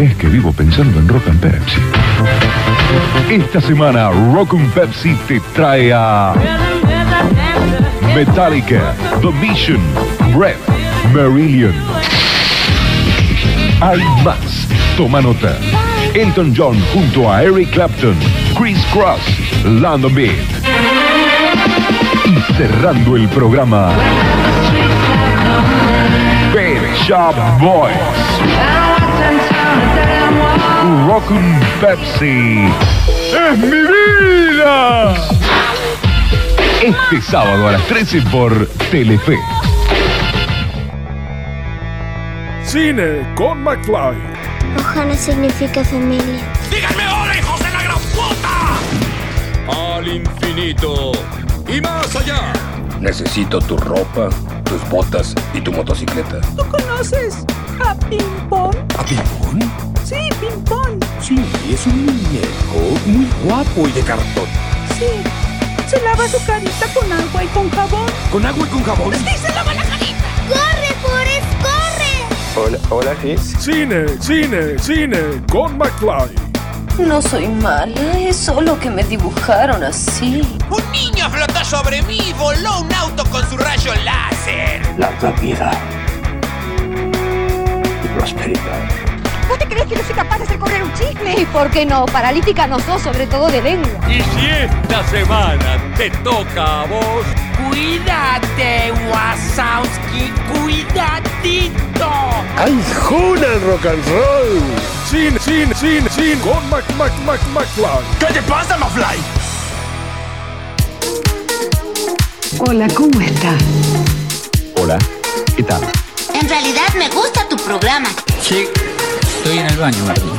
Es que vivo pensando en Rock and Pepsi. Esta semana Rock and Pepsi te trae a Metallica, The Mission, Breath, Marillion. Hay más. Toma nota. Elton John junto a Eric Clapton, Chris Cross, Lando Beat. Y cerrando el programa, Pet Shop Boys. Rockin' Pepsi. ¡Es mi vida! Este sábado a las 13 por Telefe. Cine con McFly. Ohana significa familia. ¡Díganme hola, hijos de la gran puta! Al infinito y más allá. Necesito tu ropa, tus botas y tu motocicleta. ¿Tú conoces a Ping Pong? ¿A Ping-Pong? Sí, Ping Pong. Sí, es un muñeco muy guapo y de cartón. Sí. Se lava su carita con agua y con jabón. ¿Con agua y con jabón? Sí, se lava la carita. ¡Corre, Forrest, corre! Hola, hola, sí. Cine, cine, cine con McFly. No soy mala, es solo que me dibujaron así. Un niño flotó sobre mí y voló un auto con su rayo láser. Larga vida y prosperidad. ¿Vos te crees que no soy capaz de hacer correr un chisme? ¿Y por qué no? Paralítica no sos, sobre todo de lengua. Y si esta semana te toca a vos, Cuídate, Wasowski, cuidadito. ¡Ay, Juna en rock and roll! Cine, cine, cine, cine con Mac, Mac, Mac, McFly. ¿Qué te pasa, Mafly? Hola, ¿cómo estás? Hola, ¿qué tal? En realidad me gusta tu programa. Sí, estoy en el baño, Martín.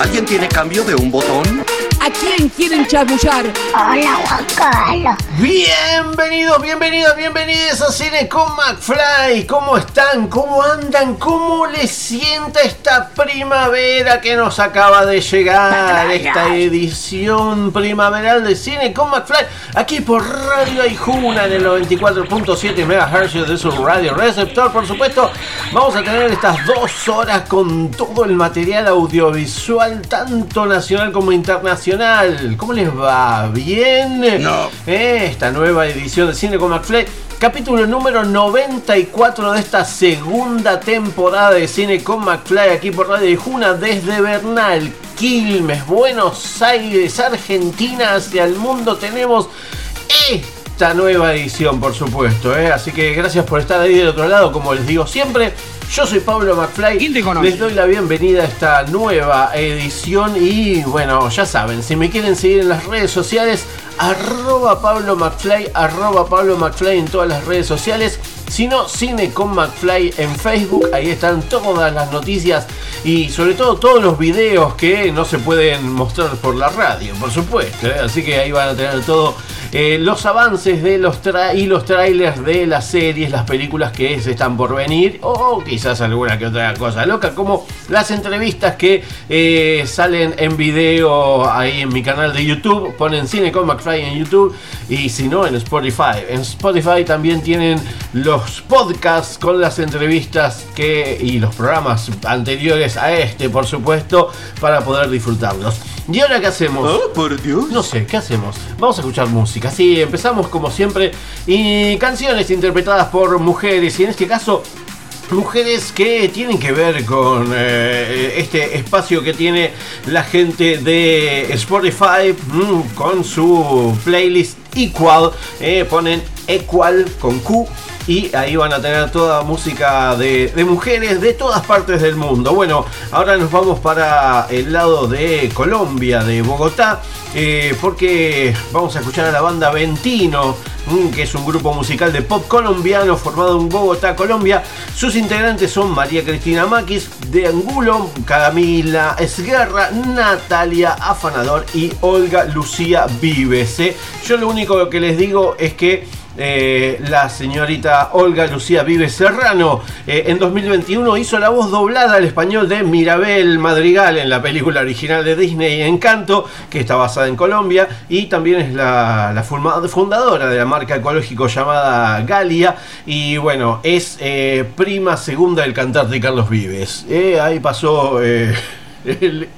¿Alguien tiene cambio de un botón? ¿A quién quieren chamullar? Hola, Juan Carlos. Bienvenidos, bienvenidos, bienvenidos a Cine con McFly. ¿Cómo están? ¿Cómo andan? ¿Cómo les sienta esta primavera que nos acaba de llegar? Esta edición primaveral de Cine con McFly. Aquí por Radio Aijuna en el 94.7 MHz de su radio receptor. Por supuesto, vamos a tener estas dos horas con todo el material audiovisual, tanto nacional como internacional. ¿Cómo les va? ¿Bien? No. Eh, Esta nueva edición de Cine con McFly. Capítulo número 94 de esta segunda temporada de Cine con McFly aquí por Radio de Juna desde Bernal, Quilmes, Buenos Aires, Argentina hacia el mundo tenemos esta nueva edición por supuesto. eh. Así que gracias por estar ahí del otro lado como les digo siempre. Yo soy Pablo McFly. ¿Quién te conoce? Les doy la bienvenida a esta nueva edición y bueno, ya saben, si me quieren seguir en las redes sociales, arroba Pablo McFly, arroba Pablo McFly en todas las redes sociales. Si no, Cine con McFly en Facebook, ahí están todas las noticias y sobre todo todos los videos que no se pueden mostrar por la radio, por supuesto. ¿eh? Así que ahí van a tener todo eh, los avances de los y los trailers de las series, las películas que se están por venir o quizás alguna que otra cosa loca, como las entrevistas que eh, salen en video ahí en mi canal de YouTube. Ponen Cine con McFly en YouTube y si no en Spotify. En Spotify también tienen los podcasts con las entrevistas que y los programas anteriores a este, por supuesto, para poder disfrutarlos. ¿Y ahora qué hacemos? Oh, por Dios. No sé, ¿qué hacemos? Vamos a escuchar música. Sí, empezamos como siempre. Y canciones interpretadas por mujeres. Y en este caso, mujeres que tienen que ver con eh, este espacio que tiene la gente de Spotify mm, con su playlist Equal. eh, ponen Equal con Q. Y ahí van a tener toda música de, de mujeres de todas partes del mundo. Bueno, ahora nos vamos para el lado de Colombia, de Bogotá, eh, porque vamos a escuchar a la banda Ventino, mm, que es un grupo musical de pop colombiano formado en Bogotá, Colombia. Sus integrantes son María Cristina Maquis, de Angulo, Camila Esguerra, Natalia Afanador y Olga Lucía Vives. ¿eh? Yo lo único que les digo es que eh, la señorita Olga Lucía Vives Serrano eh, en 2021 hizo la voz doblada al español de Mirabel Madrigal en la película original de Disney Encanto, que está basada en Colombia, y también es la, fundadora de la marca ecológico llamada Galia, y bueno, es eh, prima segunda del cantante Carlos Vives. Ahí pasó...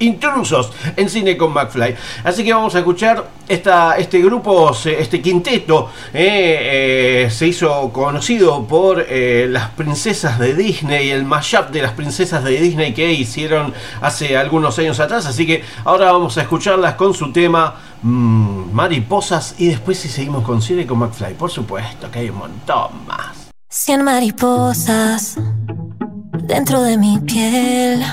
intrusos en cine con McFly. Así que vamos a escuchar esta, este grupo, este quinteto, eh, eh, se hizo conocido por eh, las princesas de Disney, el mashup de las princesas de Disney que hicieron hace algunos años atrás. Así que ahora vamos a escucharlas con su tema mm, Mariposas y después si seguimos con cine con McFly. Por supuesto que hay un montón más. Cien mariposas dentro de mi piel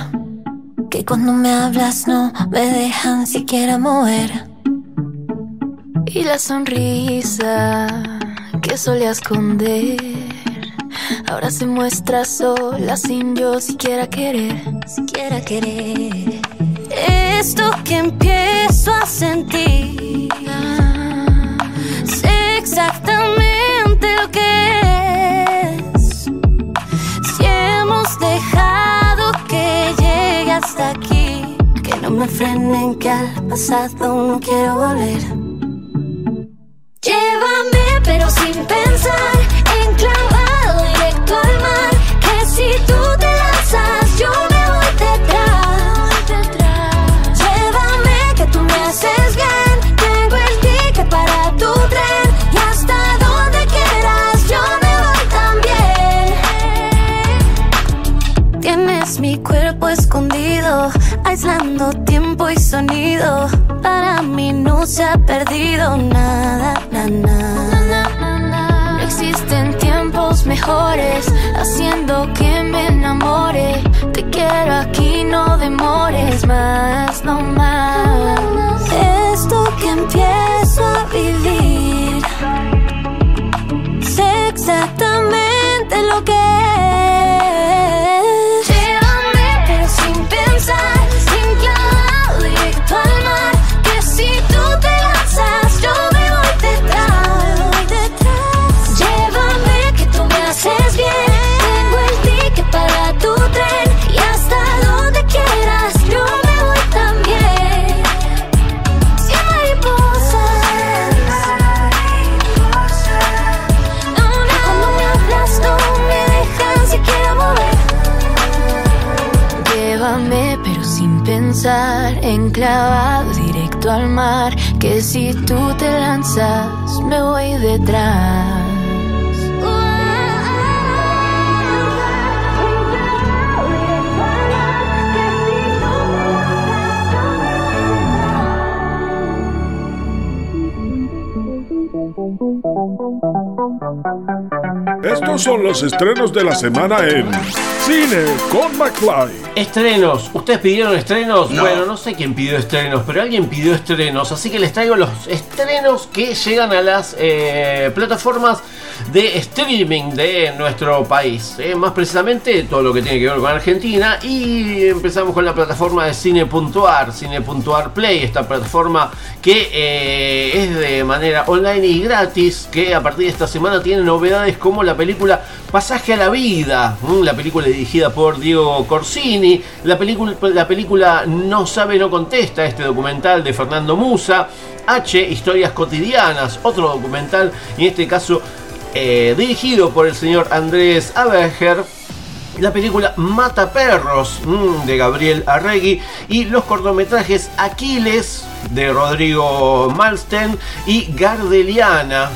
que cuando me hablas no me dejan siquiera mover. Y la sonrisa que solía esconder ahora se muestra sola sin yo siquiera querer. Esto que empiezo a sentir sé exactamente lo que es. Hasta aquí, que no me frenen que al pasado no quiero volver. Llévame pero sin pensar, enclavado directo al mar, que si tú te aislando tiempo y sonido. Para mí no se ha perdido nada, na, na. No existen tiempos mejores, haciendo que me enamore. Te quiero aquí, no demores más, no más. Esto que empiezo a vivir, sé exactamente lo que es. Enclavado directo al mar, que si tú te lanzas me voy detrás. Estos son los estrenos de la semana en Cine con McFly. Estrenos, ¿ustedes pidieron estrenos? Bueno, no sé quién pidió estrenos, pero alguien pidió estrenos, así que les traigo los estrenos que llegan a las eh, plataformas de streaming de nuestro país. eh, más precisamente todo lo que tiene que ver con Argentina. Y empezamos con la plataforma de Cine.ar, Cine.ar Play, esta plataforma que eh, es de manera online y gratis, que a partir de esta semana tiene novedades como la película Pasaje a la Vida, la película dirigida por Diego Corsini, la película, la película No sabe, no contesta, este documental de Fernando Musa, H, Historias cotidianas, otro documental, en este caso eh, dirigido por el señor Andrés Aberger. La película Mata Perros mm, de Gabriel Arregui y los cortometrajes Aquiles de Rodrigo Malsten y Gardeliana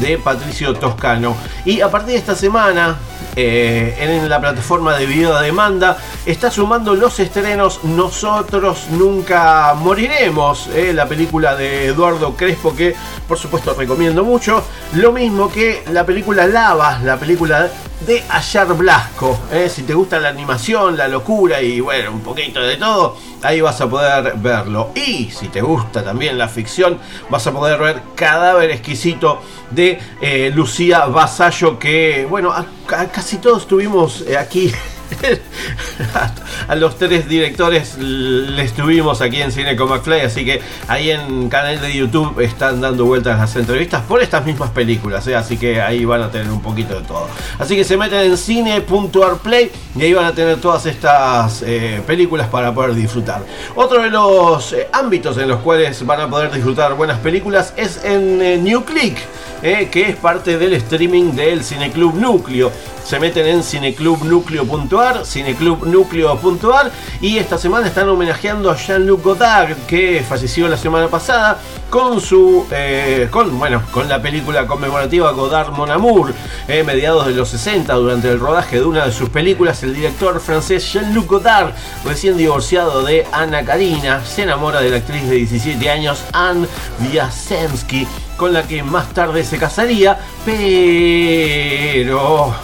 de Patricio Toscano. Y a partir de esta semana, eh, en la plataforma de video demanda, está sumando los estrenos Nosotros Nunca Moriremos, eh, la película de Eduardo Crespo que por supuesto recomiendo mucho. Lo mismo que la película Lava, la película de Ayar Blasco. eh, si te gusta la animación, la locura y bueno, un poquito de todo, ahí vas a poder verlo. Y si te gusta también la ficción, vas a poder ver Cadáver Exquisito de eh, Lucía Vasallo, que bueno, casi todos tuvimos eh, aquí. a los tres directores les tuvimos aquí en Cine con McFly, así que ahí en canal de YouTube están dando vueltas las entrevistas por estas mismas películas, ¿eh? así que ahí van a tener un poquito de todo. Así que se meten en cine.arplay y ahí van a tener todas estas eh, películas para poder disfrutar. Otro de los eh, ámbitos en los cuales van a poder disfrutar buenas películas es en New Click, que es parte del streaming del Cineclub Núcleo. Se meten en cineclubnucleo.ar, cineclubnucleo.ar y esta semana están homenajeando a Jean-Luc Godard que falleció la semana pasada con su eh, con bueno con la película conmemorativa Godard Mon Amour eh, mediados de los 60 durante el rodaje de una de sus películas el director francés Jean-Luc Godard recién divorciado de Ana Karina se enamora de la actriz de 17 años Anne Vyazensky con la que más tarde se casaría pero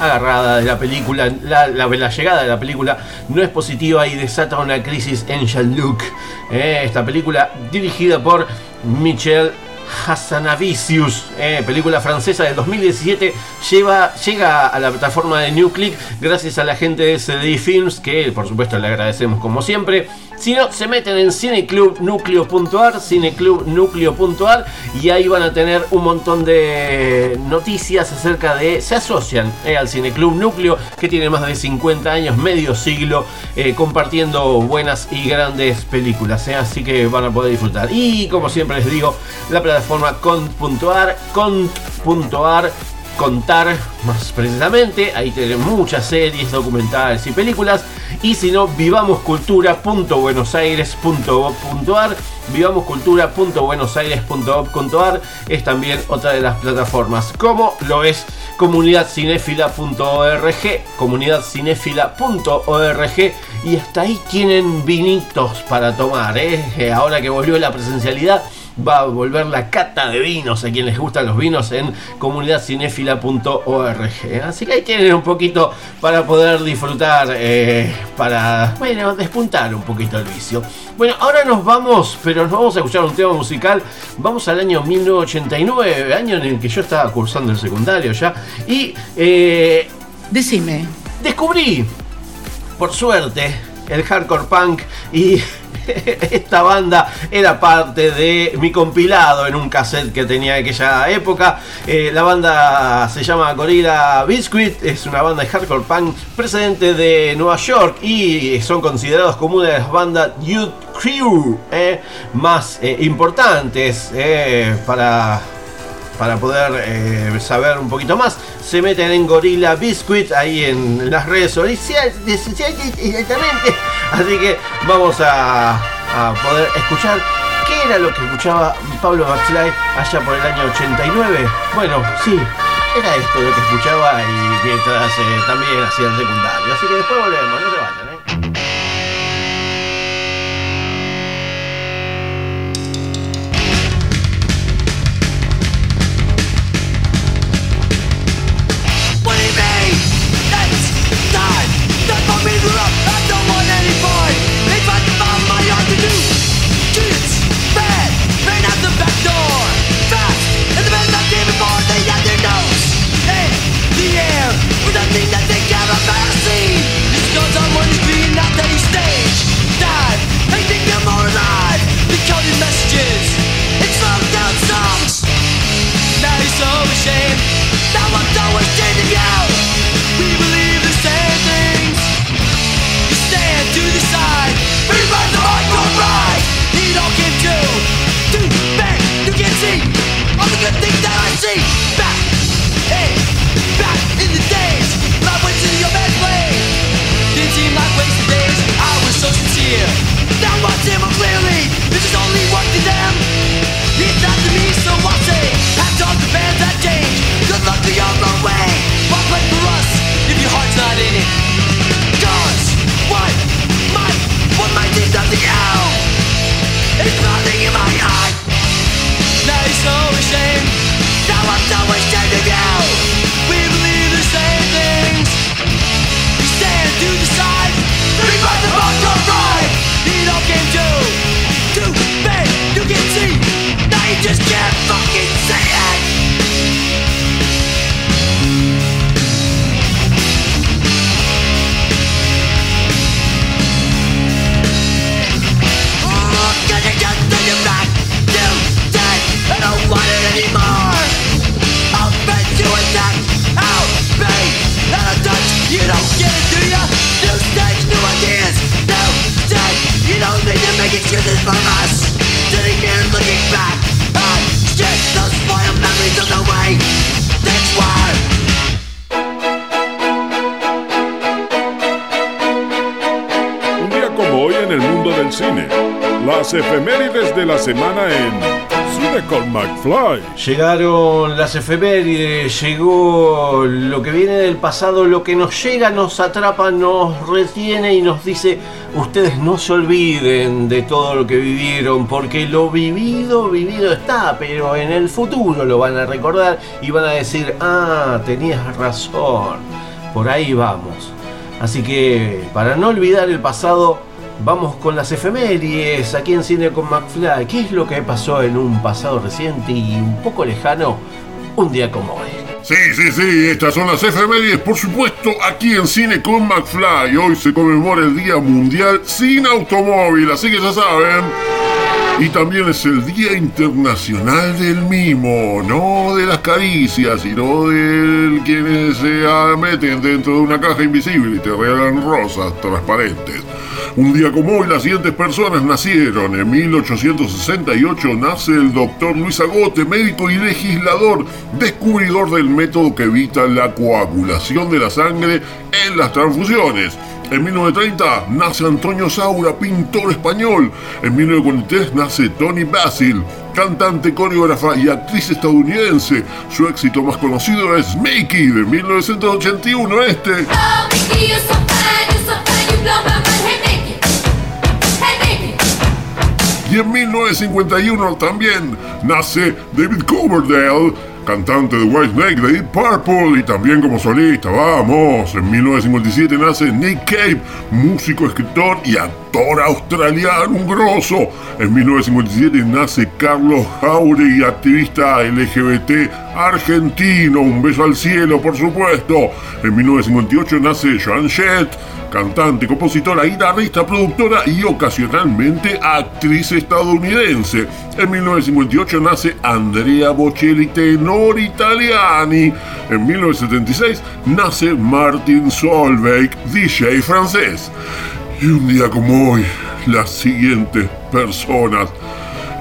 agarrada de la película, la, llegada de la película no es positiva y desata una crisis en Jean-Luc. Eh, esta película dirigida por Michel Hassanavicius, eh, película francesa del 2017, lleva, llega a la plataforma de New Click gracias a la gente de CD Films, que por supuesto le agradecemos como siempre. Si no, se meten en cineclubnucleo.ar, cineclubnucleo.ar y ahí van a tener un montón de noticias acerca de... Se asocian eh, al Cineclub Núcleo, que tiene más de 50 años, medio siglo, eh, compartiendo buenas y grandes películas. Eh, así que van a poder disfrutar. Y como siempre les digo, la plataforma cont.ar, cont.ar contar más precisamente. Ahí tienen muchas series, documentales y películas. Y si no, vivamoscultura.buenosaires.gov.ar vivamoscultura.buenosaires.gov.ar es también otra de las plataformas, como lo es comunidadcinefila.org, comunidadcinefila.org y hasta ahí tienen vinitos para tomar, ¿eh? ahora que volvió la presencialidad va a volver la cata de vinos a quien les gustan los vinos en comunidadcinefila.org. Así que ahí tienen un poquito para poder disfrutar, eh, para, bueno, despuntar un poquito el vicio. Bueno, ahora nos vamos, pero nos vamos a escuchar un tema musical. Vamos al año 1989, año en el que yo estaba cursando el secundario ya. Y... Eh, Decime. Descubrí, por suerte, el hardcore punk y esta banda era parte de mi compilado en un cassette que tenía en aquella época. Eh, la banda se llama Gorilla Biscuit, es una banda de hardcore punk precedente de Nueva York y son considerados como una de las bandas Youth Crew eh, más eh, importantes para para poder saber un poquito más, se meten en Gorilla Biscuit ahí en las redes sociales directamente. Así que vamos a, poder escuchar qué era lo que escuchaba Pablo Baxley allá por el año 89. Bueno, sí, era esto lo que escuchaba y mientras eh, también hacía el secundario. Así que después volvemos, No I'm changing you. Las efemérides de la semana en Cine con McFly. Llegaron las efemérides, llegó lo que viene del pasado, lo que nos llega, nos atrapa, nos retiene y nos dice, ustedes no se olviden de todo lo que vivieron, porque lo vivido, vivido está, pero en el futuro lo van a recordar y van a decir, ah, tenías razón, por ahí vamos. Así que para no olvidar el pasado, vamos con las efemérides aquí en Cine con McFly. ¿Qué es lo que pasó en un pasado reciente y un poco lejano un día como hoy? Sí, sí, sí, estas son las efemérides, por supuesto, aquí en Cine con McFly. Hoy se conmemora el Día Mundial sin Automóvil, así que ya saben. Y también es el Día Internacional del Mimo, no de las caricias, sino de quienes se meten dentro de una caja invisible y te regalan rosas transparentes. Un día como hoy, las siguientes personas nacieron. En 1868 nace el doctor Luis Agote, médico y legislador, descubridor del método que evita la coagulación de la sangre en las transfusiones. En 1930 nace Antonio Saura, pintor español. En 1943 nace Tony Basil, cantante, coreógrafa y actriz estadounidense. Su éxito más conocido es Mickey de 1981. Este. Y en 1951 también nace David Coverdale, cantante de Whitesnake de Deep Purple y también como solista. Vamos, en 1957 nace Nick Cave, músico, escritor y actor australiano, un grosso. En 1957 nace Carlos Jauregui, activista LGBT argentino. Un beso al cielo, por supuesto. En 1958 nace Joan Jett cantante, compositora, guitarrista, productora y ocasionalmente actriz estadounidense. En 1958 nace Andrea Bocelli, tenor italiani. En 1976 nace Martin Solveig, DJ francés. Y un día como hoy, las siguientes personas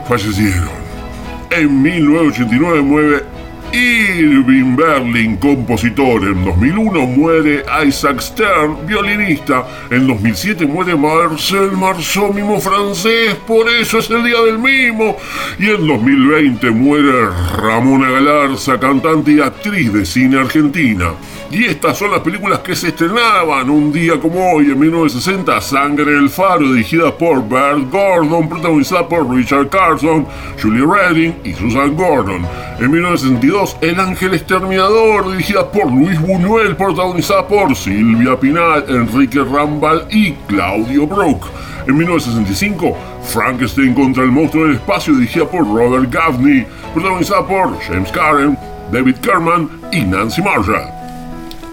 fallecieron. En 1989 muere Irving Berlin, compositor. En 2001 muere Isaac Stern, violinista. En 2007 muere Marcel Marceau, mimo francés, por eso es el Día del Mimo. Y en 2020 muere Ramona Galarza, cantante y actriz de cine argentina. Y estas son las películas que se estrenaban un día como hoy, en 1960, Sangre del Faro, dirigida por Bert Gordon, protagonizada por Richard Carson, Julie Redding y Susan Gordon. En 1962, El Ángel Exterminador, dirigida por Luis Buñuel, protagonizada por Silvia Pinal, Enrique Rambal y Claudio Brook. En 1965, Frankenstein contra el monstruo del espacio, dirigida por Robert Gaffney, protagonizada por James Karen, David Kerman y Nancy Marshall.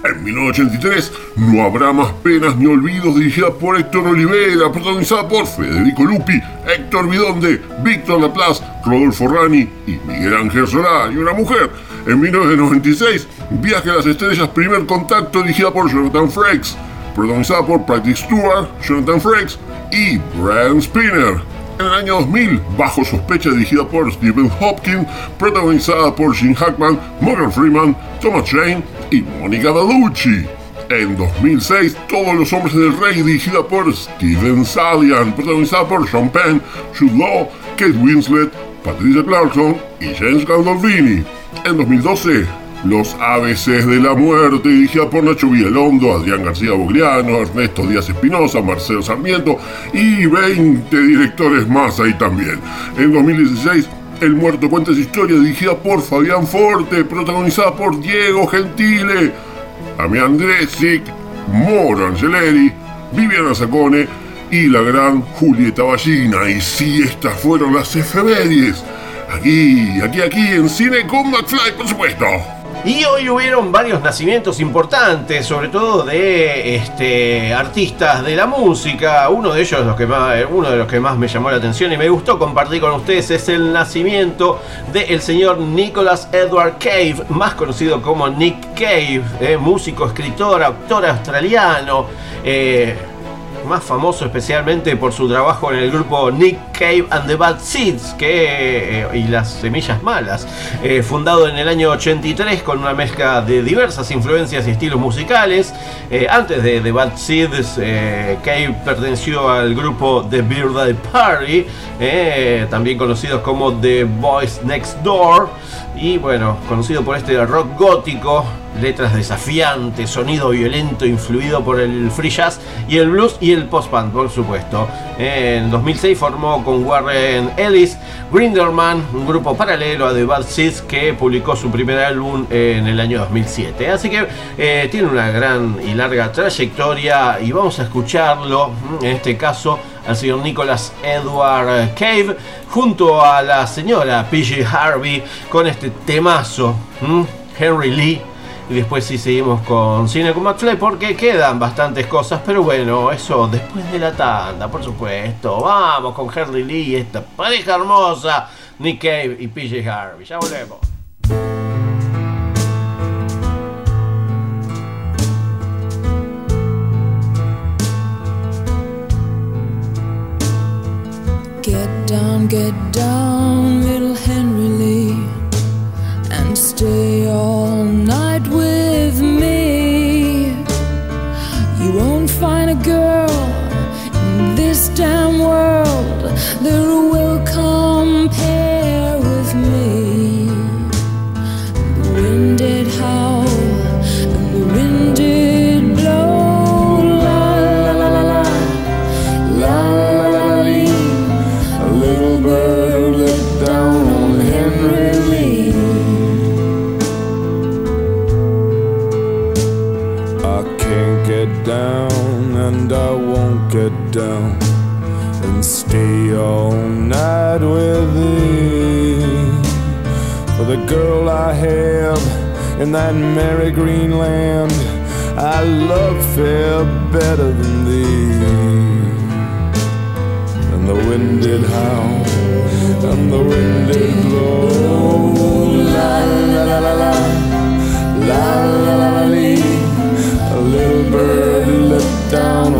En 1983, No habrá más penas ni olvidos, dirigida por Héctor Olivera, protagonizada por Federico Lupi, Héctor Bidonde, Víctor Laplace, Rodolfo Rani y Miguel Ángel Solá y una mujer. En 1996, Viaje a las Estrellas, Primer Contacto, dirigida por Jonathan Frakes, protagonizada por Patrick Stewart, Jonathan Frakes y Brian Spinner. En el año 2000, Bajo Sospecha, dirigida por Stephen Hopkins, protagonizada por Jim Hackman, Morgan Freeman, Thomas Jane y Mónica Bellucci. En 2006, Todos los Hombres del Rey, dirigida por Steven Salian, protagonizada por Sean Penn, Jude Law, Kate Winslet, Patricia Clarkson y James Gandolfini. En 2012, Los ABCs de la Muerte, dirigida por Nacho Villalondo, Adrián García Bogliano, Ernesto Díaz Espinosa, Marcelo Sarmiento y 20 directores más ahí también. En 2016, El Muerto Cuenta su historia, dirigida por Fabián Forte, protagonizada por Diego Gentile, Damián Dresic, Moro Angeleri, Viviana Sacone y la gran Julieta Ballina. Y sí, estas fueron las efemérides. Aquí, aquí, aquí en Cine con McFly, por supuesto. Y hoy hubieron varios nacimientos importantes, sobre todo de este, artistas de la música. Uno de ellos, los que más, uno de los que más me llamó la atención y me gustó compartir con ustedes es el nacimiento del señor Nicholas Edward Cave, más conocido como Nick Cave, eh, músico, escritor, actor australiano. Eh, más famoso especialmente por su trabajo en el grupo Nick Cave and the Bad Seeds que, eh, y las Semillas Malas, eh, fundado en el año 83 con una mezcla de diversas influencias y estilos musicales. Eh, antes de The Bad Seeds, Cave perteneció al grupo The Birthday Party, también conocidos como The Boys Next Door y bueno, conocido por este rock gótico, letras desafiantes, sonido violento influido por el free jazz y el blues y el post-punk, por supuesto. En 2006 formó con Warren Ellis Grinderman, un grupo paralelo a The Bad Seeds que publicó su primer álbum en el año 2007. Así que eh, tiene una gran y larga trayectoria y vamos a escucharlo, en este caso al señor Nicholas Edward Cave junto a la señora PG Harvey con este temazo, Henry Lee. Y después sí seguimos con Cine con McFly porque quedan bastantes cosas, pero bueno, eso después de la tanda, por supuesto. Vamos con Henry Lee esta pareja hermosa, Nick Cave y PJ Harvey. Ya volvemos. Get down, get down, little Henry Lee, and stay all world that in that merry green land, I love fair better than thee. And the wind did howl, and the wind did blow. La la la la la, la la la la. A little bird let down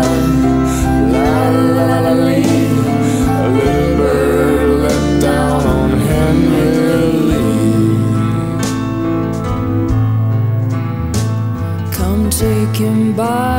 goodbye.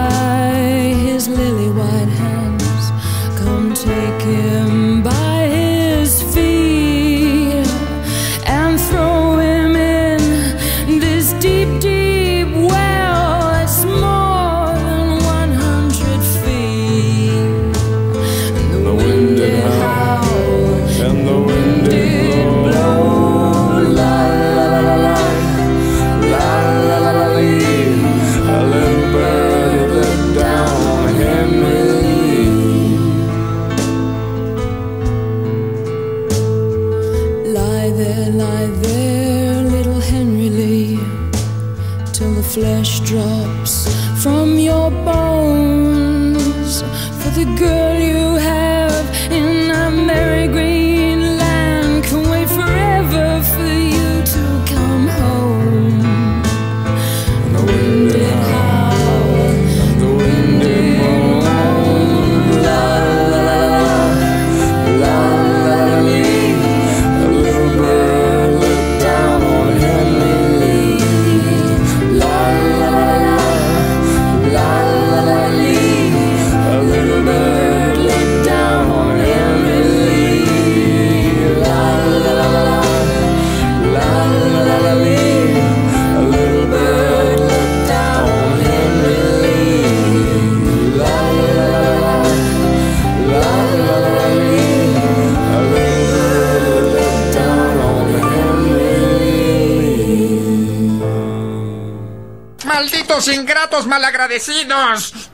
Malagradecidos!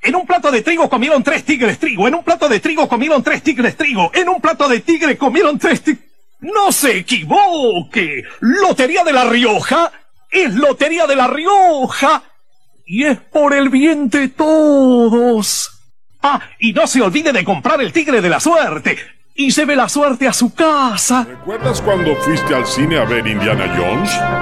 En un plato de trigo comieron tres tigres trigo. En un plato de trigo comieron tres tigres trigo. En un plato de tigre comieron tres tigres. ¡No se equivoque! Lotería de La Rioja es Lotería de La Rioja. Y es por el bien de todos. Ah, y no se olvide de comprar el tigre de la suerte. Y se ve la suerte a su casa. ¿Recuerdas cuando fuiste al cine a ver Indiana Jones?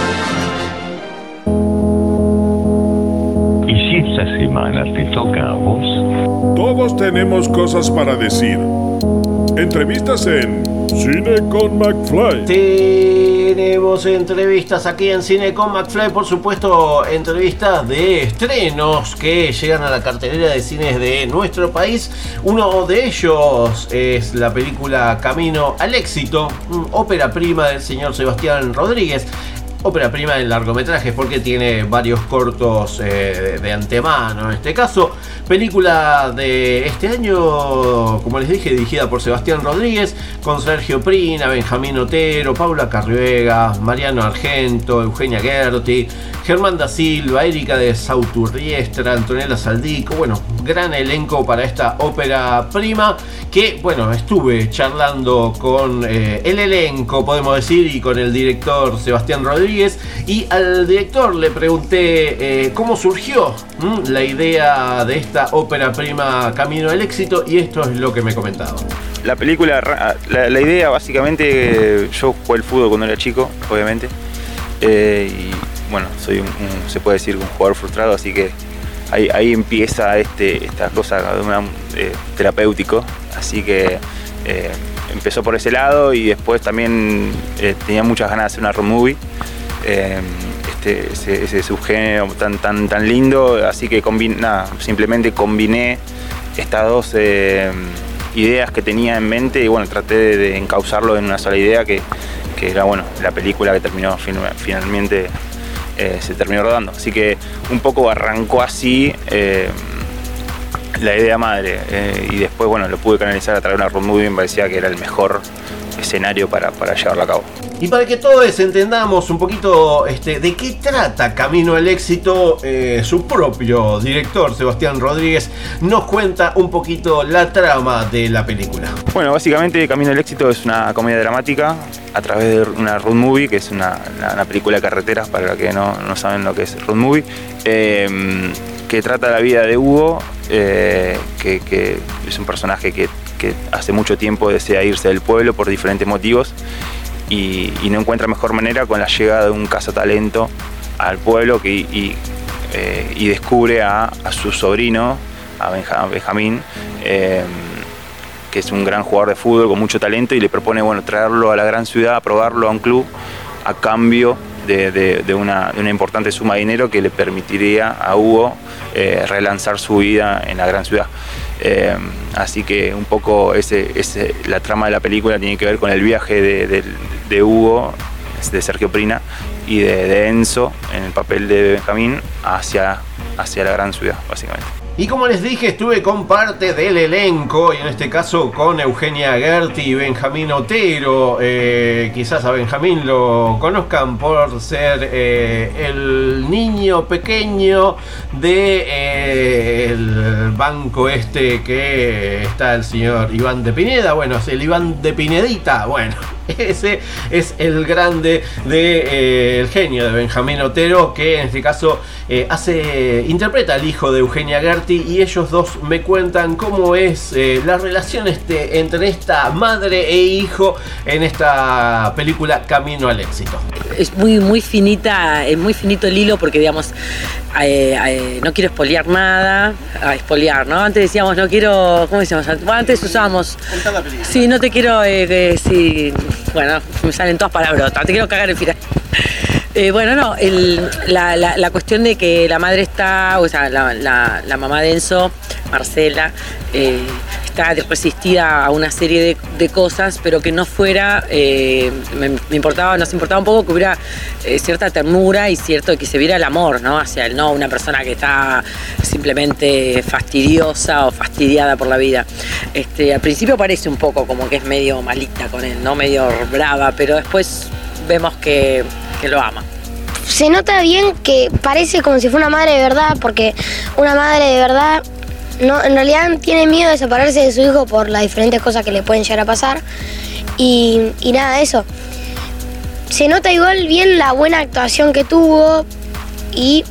Te toca a vos? Todos tenemos cosas para decir. Entrevistas en Cine con McFly. Tenemos entrevistas aquí en Cine con McFly, por supuesto, entrevistas de estrenos que llegan a la cartelera de cines de nuestro país. Uno de ellos es la película Camino al éxito, ópera prima del señor Sebastián Rodríguez ópera prima en largometrajes porque tiene varios cortos eh, de antemano. En este caso, película de este año, como les dije, dirigida por Sebastián Rodríguez, con Sergio Prina, Benjamín Otero, Paula Carriega, Mariano Argento, Eugenia Gerti, Germán da Silva, Erika de Sauturriestra, Antonella Saldico. Bueno, gran elenco para esta ópera prima que, bueno, estuve charlando con eh, el elenco, podemos decir, y con el director Sebastián Rodríguez y al director le pregunté eh, cómo surgió la idea de esta ópera prima Camino al éxito y esto es lo que me comentaba. La película, la, idea básicamente, yo jugué el fútbol cuando era chico, obviamente, eh, y bueno, soy un, se puede decir un jugador frustrado, así que ahí, empieza este, esta cosa eh, terapéutico, así que empezó por ese lado y después también tenía muchas ganas de hacer una road movie. Este, ese, subgénero tan, tan, tan lindo, así que simplemente combiné estas dos ideas que tenía en mente y bueno, traté de, encauzarlo en una sola idea que, era bueno, la película que terminó finalmente eh, se terminó rodando. Así que un poco arrancó así em, la idea madre eh, y después bueno, lo pude canalizar a través de una road movie, me parecía que era el mejor escenario para, para llevarlo a cabo. Y para que todos entendamos un poquito este, de qué trata Camino al Éxito, eh, su propio director, Sebastián Rodríguez, nos cuenta un poquito la trama de la película. Bueno, básicamente Camino al Éxito es una comedia dramática a través de una road movie, que es una, película de carreteras para los que no, saben lo que es road movie, em, que trata la vida de Hugo, eh, que, es un personaje que, que hace mucho tiempo desea irse del pueblo por diferentes motivos y, no encuentra mejor manera con la llegada de un cazatalento al pueblo que, y, eh, descubre a, su sobrino, a Benjamín, eh, que es un gran jugador de fútbol con mucho talento y le propone bueno, traerlo a la gran ciudad, probarlo a un club a cambio de, una, importante suma de dinero que le permitiría a Hugo eh, relanzar su vida en la gran ciudad. Eh, así que un poco ese, la trama de la película tiene que ver con el viaje de, Hugo, de Sergio Prina, y de, Enzo en el papel de Benjamín hacia, hacia la gran ciudad, básicamente. Y como les dije, estuve con parte del elenco, y en este caso con Eugenia Gerti y Benjamín Otero. Eh, quizás a Benjamín lo conozcan por ser eh, el niño pequeño del de, banco este que está el señor Iván de Pineda. Bueno, es el Iván de Pinedita. Bueno, ese es el grande de eh, genio de Benjamín Otero, que en este caso eh, hace, interpreta al hijo de Eugenia Gerti y ellos dos me cuentan cómo es eh, la relación este, entre esta madre e hijo en esta película Camino al éxito. Es muy, muy finita, es muy finito el hilo porque digamos, no quiero espolear nada, a espolear, ¿no? Antes decíamos, no quiero, ¿cómo decíamos? Antes usábamos, sí, no te quiero, sí, bueno, me salen todas palabrotas, te quiero cagar el final. Eh, bueno, no, la, cuestión de que la madre está, o sea, la, mamá de Enzo, Marcela, eh, está resistida a una serie de, cosas, pero que no fuera, eh, me, importaba, nos importaba un poco que hubiera cierta ternura y cierto que se viera el amor, ¿no? Hacia el no una persona que está simplemente fastidiosa o fastidiada por la vida. Este, al principio parece un poco como que es medio malita con él, ¿no? Medio brava, pero después vemos que, que lo ama. Se nota bien que parece como si fuera una madre de verdad, porque una madre de verdad no, en realidad tiene miedo de separarse de su hijo por las diferentes cosas que le pueden llegar a pasar. Y, y nada, eso. Se nota igual bien la buena actuación que tuvo y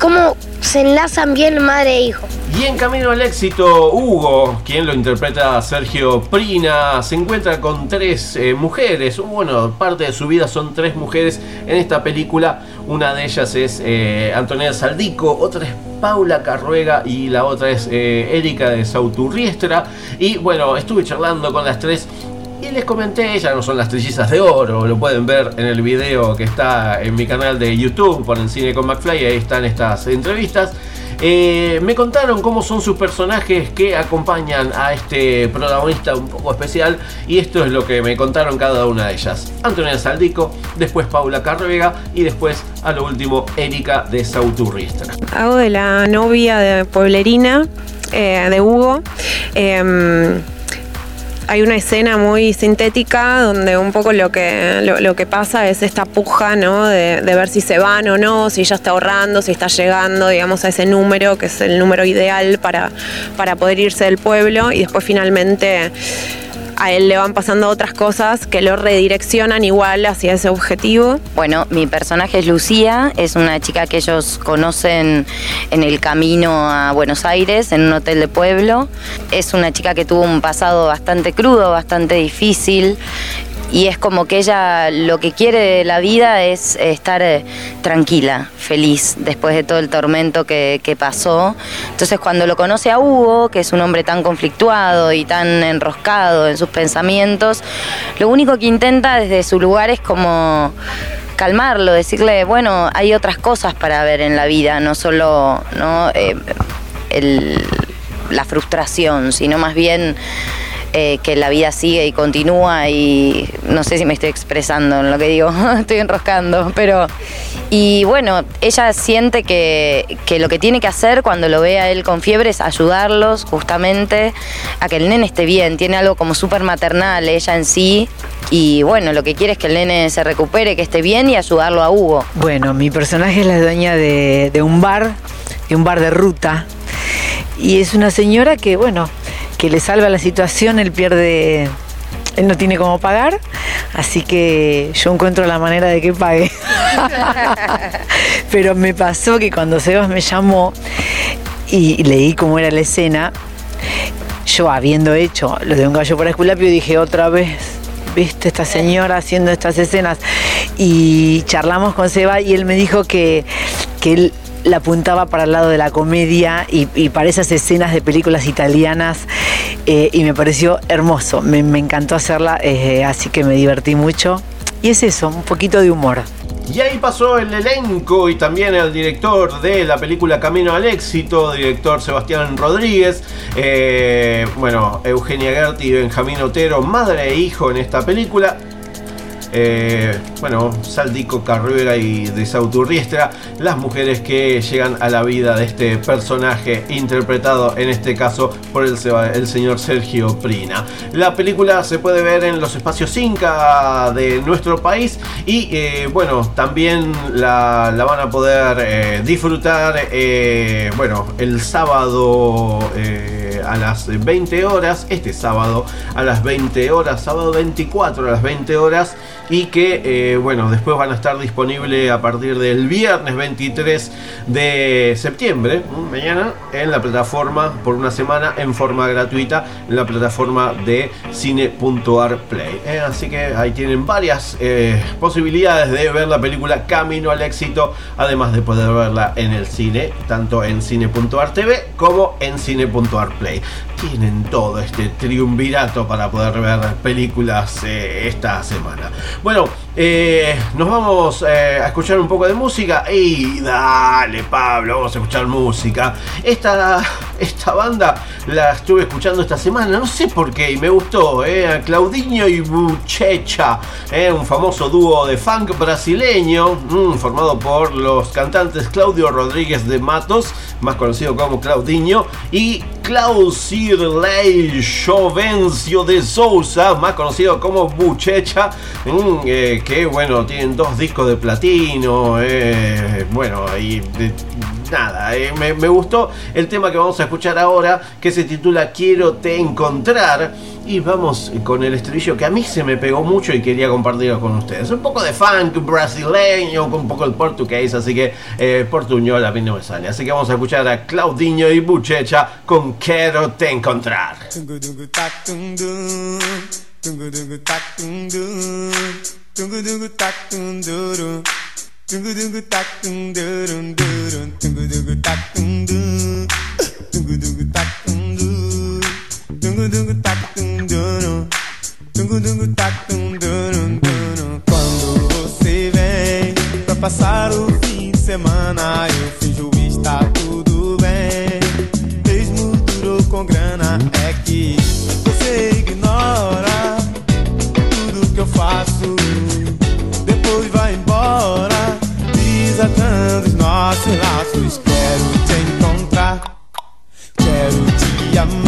cómo se enlazan bien madre e hijo. Y en camino al éxito, Hugo, quien lo interpreta Sergio Prina, se encuentra con tres eh, mujeres. Bueno, parte de su vida son tres mujeres en esta película. Una de ellas es eh, Antonella Saldico, otra es Paula Carruega y la otra es eh, Erika de Sauturriestra. Y bueno, estuve charlando con las tres y les comenté, ellas no son las trillizas de oro, lo pueden ver en el video que está en mi canal de YouTube, por el Cine con McFly, ahí están estas entrevistas. Eh, me contaron cómo son sus personajes que acompañan a este protagonista un poco especial y esto es lo que me contaron cada una de ellas. Antonia Saldico, después Paula Carrega y después a lo último Erika de Sauturriestra. Hago de la novia de Pueblerina, eh, de Hugo. Em, hay una escena muy sintética donde un poco lo que, lo, que pasa es esta puja, ¿no? De, de ver si se van o no, si ya está ahorrando, si está llegando, digamos, a ese número, que es el número ideal para, para poder irse del pueblo. Y después finalmente a él le van pasando otras cosas que lo redireccionan igual hacia ese objetivo. Bueno, mi personaje es Lucía, es una chica que ellos conocen en el camino a Buenos Aires, en un hotel de pueblo. Es una chica que tuvo un pasado bastante crudo, bastante difícil. Y es como que ella lo que quiere de la vida es estar eh, tranquila, feliz, después de todo el tormento que, pasó. Entonces cuando lo conoce a Hugo, que es un hombre tan conflictuado y tan enroscado en sus pensamientos, lo único que intenta desde su lugar es como calmarlo, decirle, bueno, hay otras cosas para ver en la vida, no solo ¿no? Eh, la frustración, sino más bien eh, que la vida sigue y continúa y no sé si me estoy expresando en lo que digo, estoy enroscando, pero... Y bueno, ella siente que, que lo que tiene que hacer cuando lo ve a él con fiebre es ayudarlos justamente a que el nene esté bien, tiene algo como súper maternal ella en sí y bueno, lo que quiere es que el nene se recupere, que esté bien y ayudarlo a Hugo. Bueno, mi personaje es la dueña de, de un bar, de un bar de ruta. Y es una señora que, bueno, que le salva la situación, él pierde, él no tiene cómo pagar, así que yo encuentro la manera de que pague. Pero me pasó que cuando Sebas me llamó y leí cómo era la escena, yo habiendo hecho lo de un gallo para Esculapio dije otra vez, viste esta señora haciendo estas escenas y charlamos con Seba y él me dijo que, que él la apuntaba para el lado de la comedia y, y para esas escenas de películas italianas eh, y me pareció hermoso, me, encantó hacerla, eh, así que me divertí mucho y es eso, un poquito de humor. Y ahí pasó el elenco y también el director de la película Camino al Éxito, director Sebastián Rodríguez, eh, bueno, Eugenia Gerti y Benjamín Otero, madre e hijo en esta película. Eh, bueno, Saldico Carrera y de Sauturriestra, las mujeres que llegan a la vida de este personaje interpretado en este caso por el, señor Sergio Prina. La película se puede ver en los espacios Inca de nuestro país y eh, bueno, también la, van a poder eh, disfrutar bueno, el sábado a las 20 horas, este sábado a las 20 horas, sábado 24 a las 20 horas y que eh, bueno después van a estar disponibles a partir del viernes 23 de septiembre mañana en la plataforma por una semana en forma gratuita en la plataforma de cine.ar play ¿eh? así que ahí tienen varias eh, posibilidades de ver la película Camino al éxito además de poder verla en el cine tanto en cine.ar tv como en cine.ar play way tienen todo este triunvirato para poder ver películas eh, esta semana Bueno, eh, nos vamos eh, a escuchar un poco de música. Y dale, Pablo, vamos a escuchar música. Esta, esta banda la estuve escuchando esta semana, no sé por qué, y me gustó. Eh, Claudinho y Buchecha, un famoso dúo de funk brasileño, mm, formado por los cantantes Claudio Rodríguez de Matos, más conocido como Claudinho, y Claucirley Jovencio de Souza, más conocido como Buchecha, mm, eh, que bueno, tienen dos discos de platino, eh, bueno, y nada, eh, me, me gustó el tema que vamos a escuchar ahora, que se titula Quiero te encontrar, y vamos con el estribillo que a mí se me pegó mucho y quería compartirlo con ustedes. Un poco de funk brasileño, con un poco el portugués, así que eh, portuñol a mí no me sale. Así que vamos a escuchar a Claudinho y Buchecha con Quiero te encontrar. Quando você vem pra passar o fim de semana, eu finjo estar tudo bem. Mesmo duro com grana, é que você ignora tudo que eu faço. Depois vai embora, desatando os nossos laços. Quero te encontrar, quero te amar.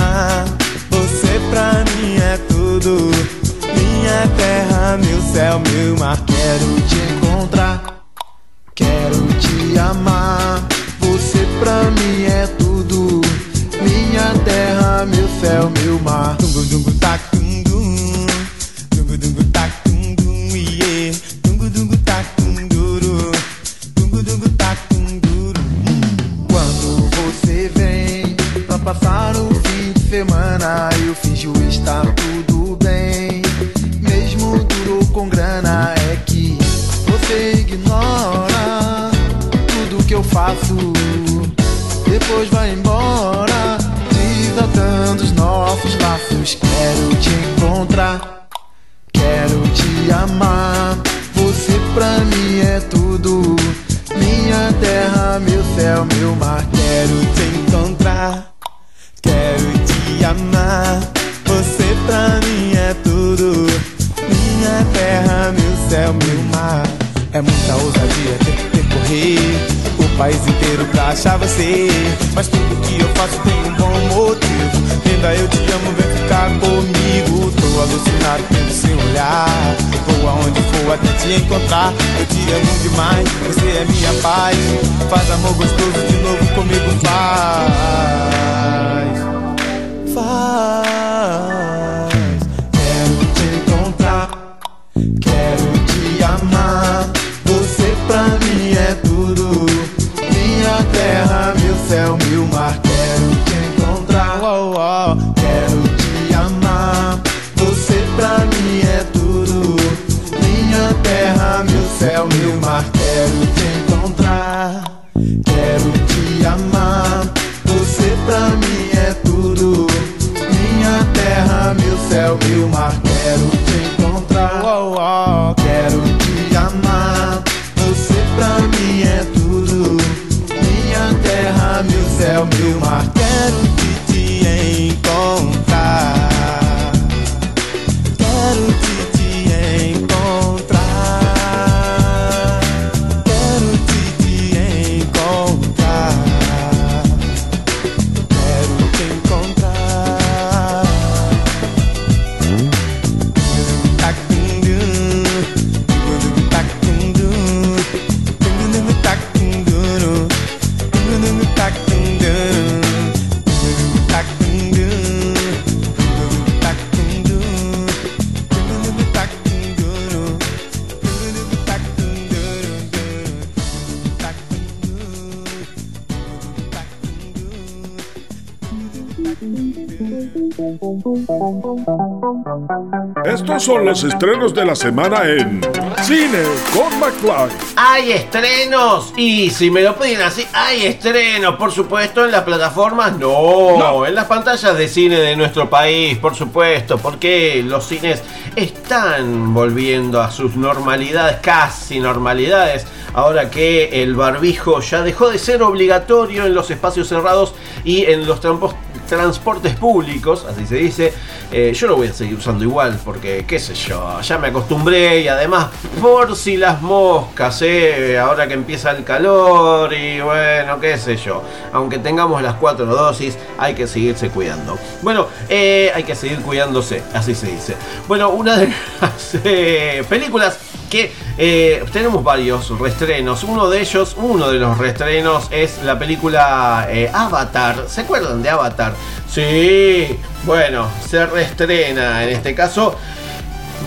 Minha terra, meu céu, meu mar. Quero te encontrar, quero te amar. Você pra mim é tudo. Minha terra, meu céu, meu mar. Dungu dungu tak dum dum. Dungu dungu tak dum dum yeah. Dungu dungu tak dum. Dungu dungu tak dum. Quando você vem pra passar o fim de semana, eu finjo estar. Com grana, é que você ignora tudo que eu faço. Depois vai embora, desatando os nossos laços. Quero te encontrar, quero te amar. Você pra mim é tudo. Minha terra, meu céu, meu mar. Quero te Terra, meu céu, meu mar. É muita ousadia ter que percorrer o país inteiro pra achar você. Mas tudo que eu faço tem um bom motivo. Linda, eu te amo, vem ficar comigo. Tô alucinado pelo seu olhar. Vou aonde for até te encontrar. Eu te amo demais, você é minha paz. Faz amor gostoso de novo comigo, faz. Faz. Céu, meu mar. Quero te encontrar, oh, oh. quero te amar, você pra mim é tudo. Minha terra, meu céu, meu mar. Meu mar. Son los estrenos de la semana en Cine con McFly. Hay estrenos. Y si me lo piden así, hay estrenos, por supuesto, en las plataformas, no, en las pantallas de cine de nuestro país, por supuesto, porque los cines están volviendo a sus normalidades, casi normalidades, ahora que el barbijo ya dejó de ser obligatorio en los espacios cerrados y en los trampos- transportes públicos, así se dice. Eh, yo lo voy a seguir usando igual porque, qué sé yo, ya me acostumbré y además, por si las moscas, eh, ahora que empieza el calor y bueno, qué sé yo, aunque tengamos las cuatro dosis, hay que seguirse cuidando. Bueno, eh, hay que seguir cuidándose, así se dice. Bueno, una de las películas que eh, tenemos varios reestrenos. Uno de ellos, uno de los reestrenos es la película eh, Avatar. ¿Se acuerdan de Avatar? Sí, bueno, se reestrena en este caso.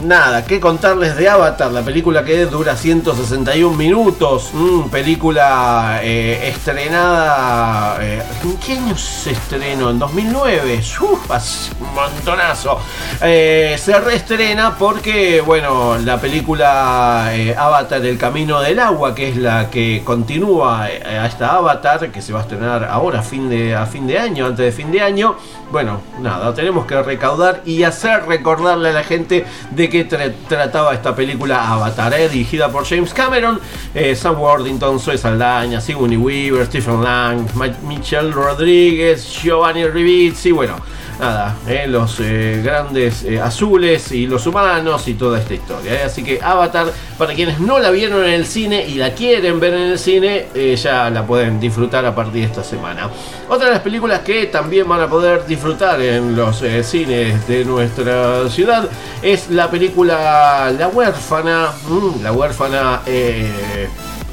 Nada, que contarles de Avatar, la película que dura 161 minutos, mm, película eh, estrenada, eh, ¿en qué año se estrenó? En 2009, uf, un montonazo. Eh, se reestrena porque, bueno, la película Avatar, El Camino del Agua, que es la que continúa a esta Avatar, que se va a estrenar ahora a fin de, a fin de año, antes de fin de año, bueno, nada, tenemos que recaudar y hacer recordarle a la gente de qué tra- trataba esta película Avatar, eh, dirigida por James Cameron, eh, Sam Worthington, Zoe Saldaña, Sigourney Weaver, Stephen Lang, Ma- Michelle Rodríguez, Giovanni Ribisi, bueno, nada, eh, los eh, grandes eh, azules y los humanos y toda esta historia. Así que Avatar, para quienes no la vieron en el cine y la quieren ver en el cine, ya la pueden disfrutar a partir de esta semana. Otra de las películas que también van a poder disfrutar en los cines de nuestra ciudad es la película La huérfana, mm, la huérfana...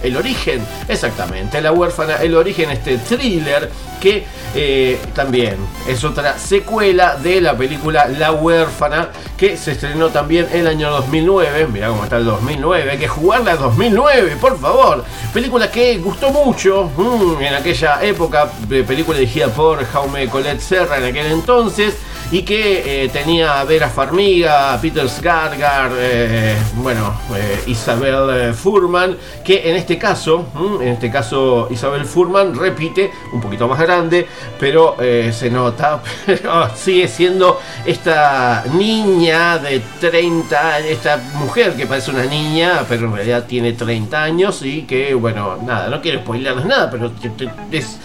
el origen, exactamente, La huérfana, el origen, este thriller que eh, también es otra secuela de la película La huérfana que se estrenó también el año 2009, mirá cómo está el 2009, hay que jugarla en 2009, por favor, película que gustó mucho mm, en aquella época, eh, película dirigida por Jaume Colette Serra en aquel entonces y que eh, tenía a Vera Farmiga, Peter Skargar, eh, bueno, eh, Isabel eh, Furman, que en este caso, en este caso Isabel Furman repite, un poquito más grande, pero se nota, pero sigue siendo esta niña de 30 años, esta mujer que parece una niña, pero en realidad tiene 30 años y que, bueno, nada, no quiero spoilerles nada, pero es-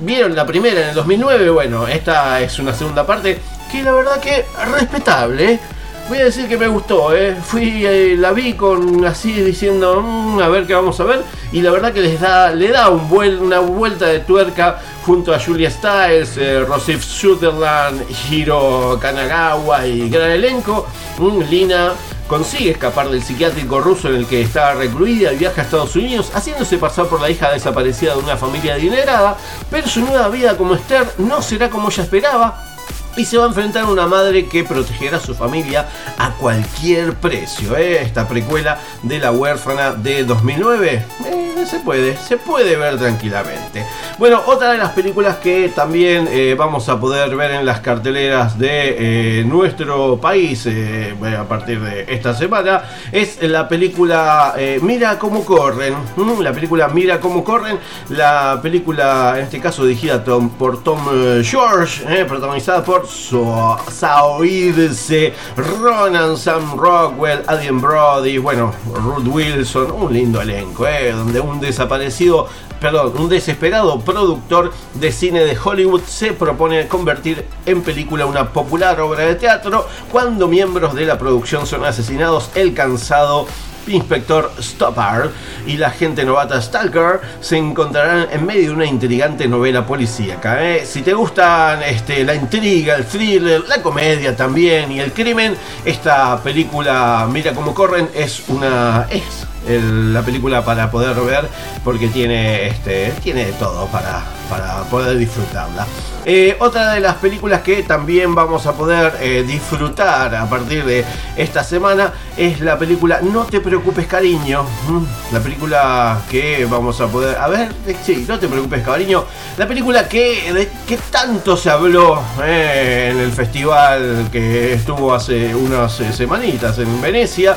vieron la primera en el 2009, bueno, esta es una segunda parte que la verdad que respetable. ¿eh? Voy a decir que me gustó, ¿eh? Fui, eh, la vi con así diciendo, "Mm, a ver qué vamos a ver. Y la verdad que les da, le da una vuelta de tuerca junto a Julia Stiles, eh, Rosif Sutherland, Hiro Kanagawa y gran elenco. Mm, Lina consigue escapar del psiquiátrico ruso en el que está recluida y viaja a Estados Unidos, haciéndose pasar por la hija desaparecida de una familia adinerada, pero su nueva vida como Esther no será como ella esperaba. Y se va a enfrentar a una madre que protegerá a su familia a cualquier precio. ¿eh? Esta precuela de La huérfana de 2009 eh, se puede, se puede ver tranquilamente. Bueno, otra de las películas que también eh, vamos a poder ver en las carteleras de nuestro país a partir de esta semana es la película Mira cómo corren. La película Mira cómo corren. La película, en este caso, dirigida por Tom George, protagonizada por So- Saoirse Ronan, Sam Rockwell, Adrien Brody, bueno, Ruth Wilson, un lindo elenco, eh, donde un desaparecido perdón, un desesperado productor de cine de Hollywood se propone convertir en película una popular obra de teatro cuando miembros de la producción son asesinados. El cansado inspector Stoppard y la gente novata Stalker se encontrarán en medio de una intrigante novela policíaca. ¿eh? Si te gustan este, la intriga, el thriller, la comedia también y el crimen, esta película Mira cómo corren es una es la película para poder ver porque tiene este tiene todo para para poder disfrutarla. Eh, otra de las películas que también vamos a poder eh, disfrutar a partir de esta semana es la película No te preocupes cariño. Mm, La película que vamos a poder... A ver, eh, sí, No te preocupes cariño. La película que, que tanto se habló en el festival que estuvo hace unas semanitas en Venecia.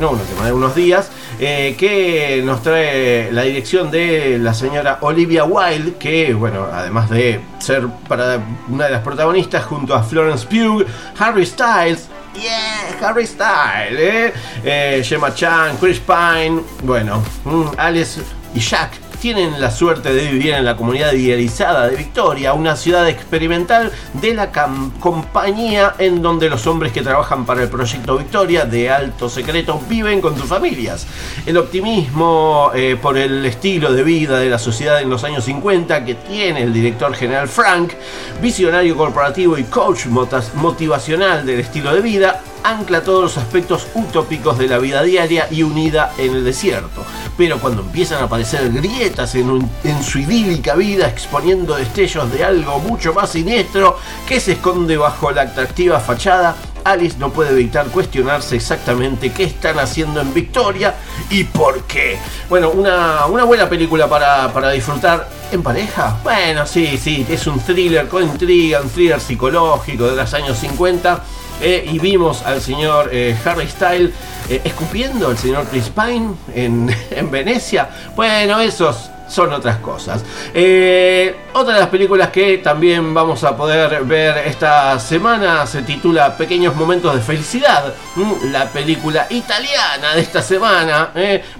no, una semana, unos días. Eh, que nos trae la dirección de la señora Olivia Wilde, que, bueno, además de ser para una de las protagonistas junto a Florence Pugh, Harry Styles, Yeah, Harry Styles, ¿eh? Eh, Gemma Chan, Chris Pine, bueno, mm, Alice y Jack tienen la suerte de vivir en la comunidad idealizada de Victoria, una ciudad experimental de la compañía en donde los hombres que trabajan para el proyecto Victoria de alto secreto viven con sus familias. El optimismo eh, por el estilo de vida de la sociedad en los años 50 que tiene el director general Frank, visionario corporativo y coach motivacional del estilo de vida, ancla todos los aspectos utópicos de la vida diaria y unida en el desierto. Pero cuando empiezan a aparecer grietas en, su idílica vida, exponiendo destellos de algo mucho más siniestro que se esconde bajo la atractiva fachada, Alice no puede evitar cuestionarse exactamente qué están haciendo en Victoria y por qué. Bueno, una, una buena película para, para disfrutar en pareja. Bueno, sí, sí, es un thriller con intriga, un thriller psicológico de los años 50. Eh, y vimos al señor eh, Harry Styles eh, escupiendo al señor Chris Pine en, en Venecia. Bueno, esos son otras cosas. Otra de las películas que también vamos a poder ver esta semana se titula Pequeños Momentos de Felicidad. Mm, La película italiana de esta semana.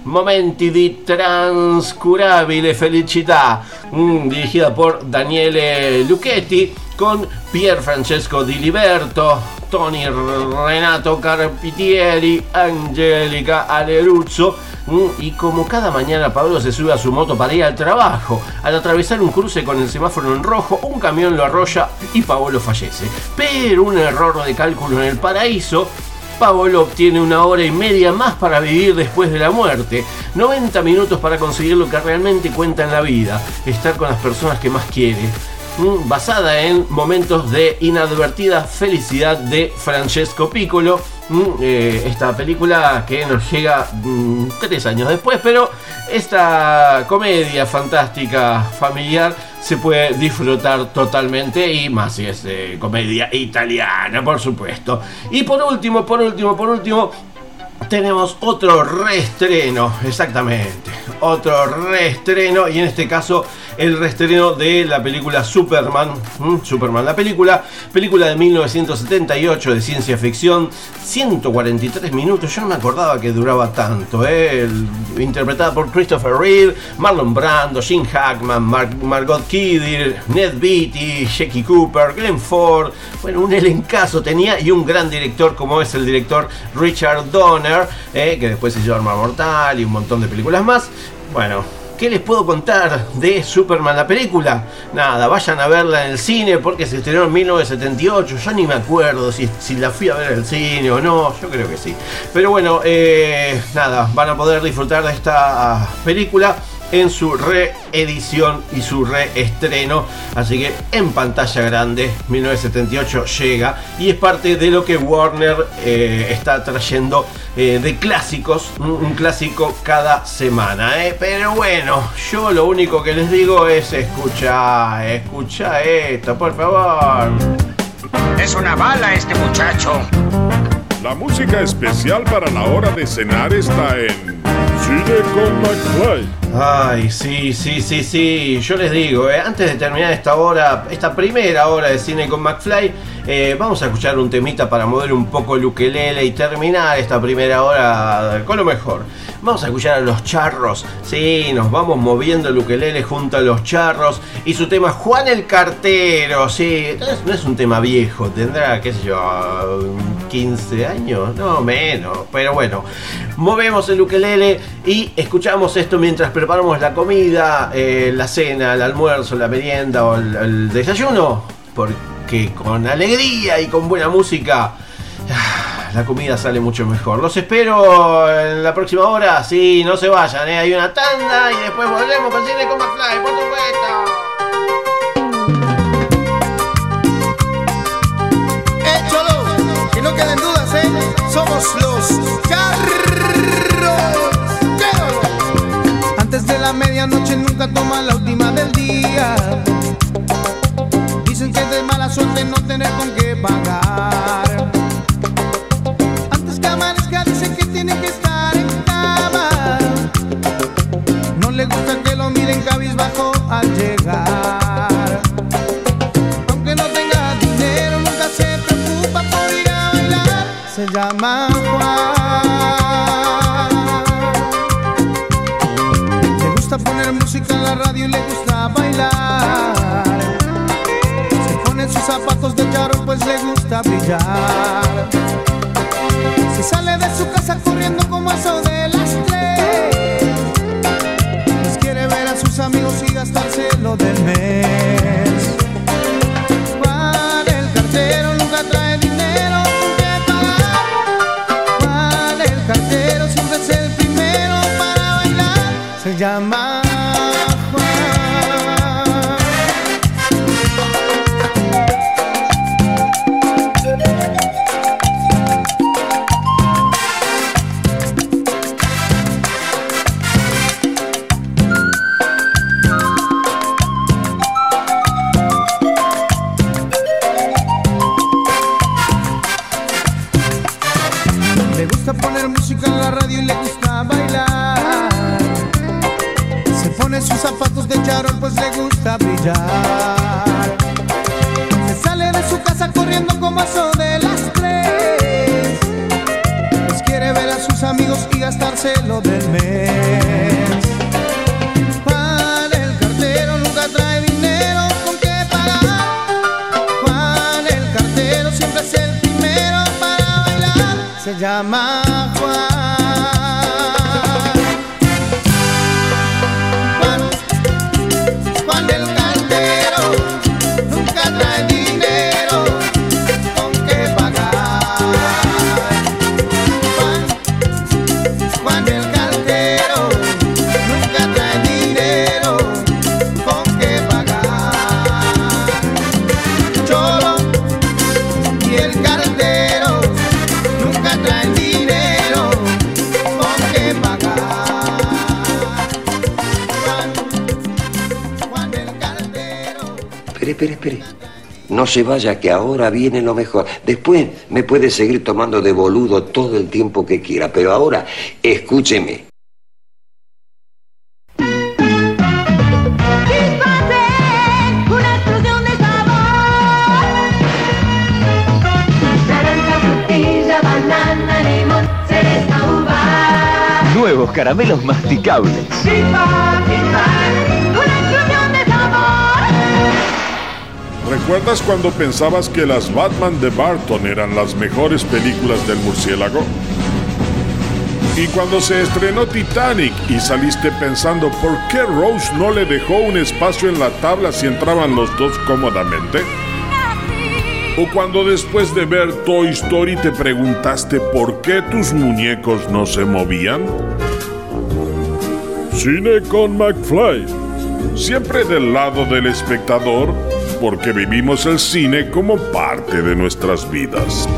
Momenti di trascurabile felicità. mm, dirigida por Daniele Lucchetti con Pier Francesco Di Liberto, Tony Renato Carpitieri, Angelica Aleruzzo. mm, Y como cada mañana Pablo se sube a su moto para ir al trabajo, al atravesar un cruce con el semáforo en rojo, un camión lo arrolla y Paolo fallece. Pero un error de cálculo en el paraíso Paolo obtiene una hora y media más para vivir después de la muerte, 90 minutos para conseguir lo que realmente cuenta en la vida, estar con las personas que más quiere. Basada en momentos de inadvertida felicidad de Francesco Piccolo. Mm, eh, esta película que nos llega mm, tres años después, pero esta comedia fantástica familiar se puede disfrutar totalmente y más si es eh, comedia italiana, por supuesto. Y por último, por último, por último, tenemos otro reestreno, exactamente, otro reestreno y en este caso el reestreno de la película Superman. Superman la película, película de 1978 de ciencia ficción, 143 minutos, yo no me acordaba que duraba tanto, ¿eh? Interpretada por Christopher Reeve, Marlon Brando, Gene Hackman, Mar- Margot Kidder, Ned Beatty, Jackie Cooper, Glenn Ford, bueno, un elencazo tenía y un gran director como es el director Richard Donner, ¿eh? que después hizo Arma Mortal y un montón de películas más. Bueno, ¿Qué les puedo contar de Superman la película? Nada, vayan a verla en el cine porque se estrenó en 1978. Yo ni me acuerdo si, si la fui a ver en el cine o no. Yo creo que sí. Pero bueno, eh, nada, van a poder disfrutar de esta película en su reedición y su reestreno. Así que en pantalla grande, 1978 llega y es parte de lo que Warner eh, está trayendo eh, de clásicos, un, un clásico cada semana. ¿eh? Pero bueno, yo lo único que les digo es escucha, escucha esto, por favor. Es una bala este muchacho. La música especial para la hora de cenar está en Cine con McFly. Ay, sí, sí, sí, sí. Yo les digo, eh, antes de terminar esta hora, esta primera hora de cine con McFly, eh, vamos a escuchar un temita para mover un poco el ukelele y terminar esta primera hora con lo mejor. Vamos a escuchar a los charros. Sí, nos vamos moviendo el ukelele junto a los charros. Y su tema Juan el Cartero. Sí, no es, un tema viejo. Tendrá, qué sé yo, 15 años. No, menos. Pero bueno, movemos el ukelele y escuchamos esto mientras preparamos la comida, eh, la cena, el almuerzo, la merienda o el desayuno. Porque con alegría y con buena música Ah, la comida sale mucho mejor. Los espero en la próxima hora. Sí, no se vayan, ¿eh? hay una tanda y después volvemos con Cine con McFly, por supuesto. queden dudas, ¿eh? Somos los carros. Antes de la medianoche nunca toma la última del día. Dicen que es de mala suerte no tener con qué pagar. Llama Juan. Le gusta poner música en la radio y le gusta bailar. Se pone sus zapatos de charro pues le gusta brillar. Se sale de su casa corriendo como eso de llama se vaya, que ahora viene lo mejor. Después me puede seguir tomando de boludo todo el tiempo que quiera, pero ahora escúcheme. Nuevos caramelos masticables. ¿Recuerdas cuando pensabas que las Batman de Barton eran las mejores películas del murciélago? Y cuando se estrenó Titanic y saliste pensando por qué Rose no le dejó un espacio en la tabla si entraban los dos cómodamente? ¿O cuando después de ver Toy Story te preguntaste por qué tus muñecos no se movían? Cine con McFly. Siempre del lado del espectador, porque vivimos el cine como parte de nuestras vidas.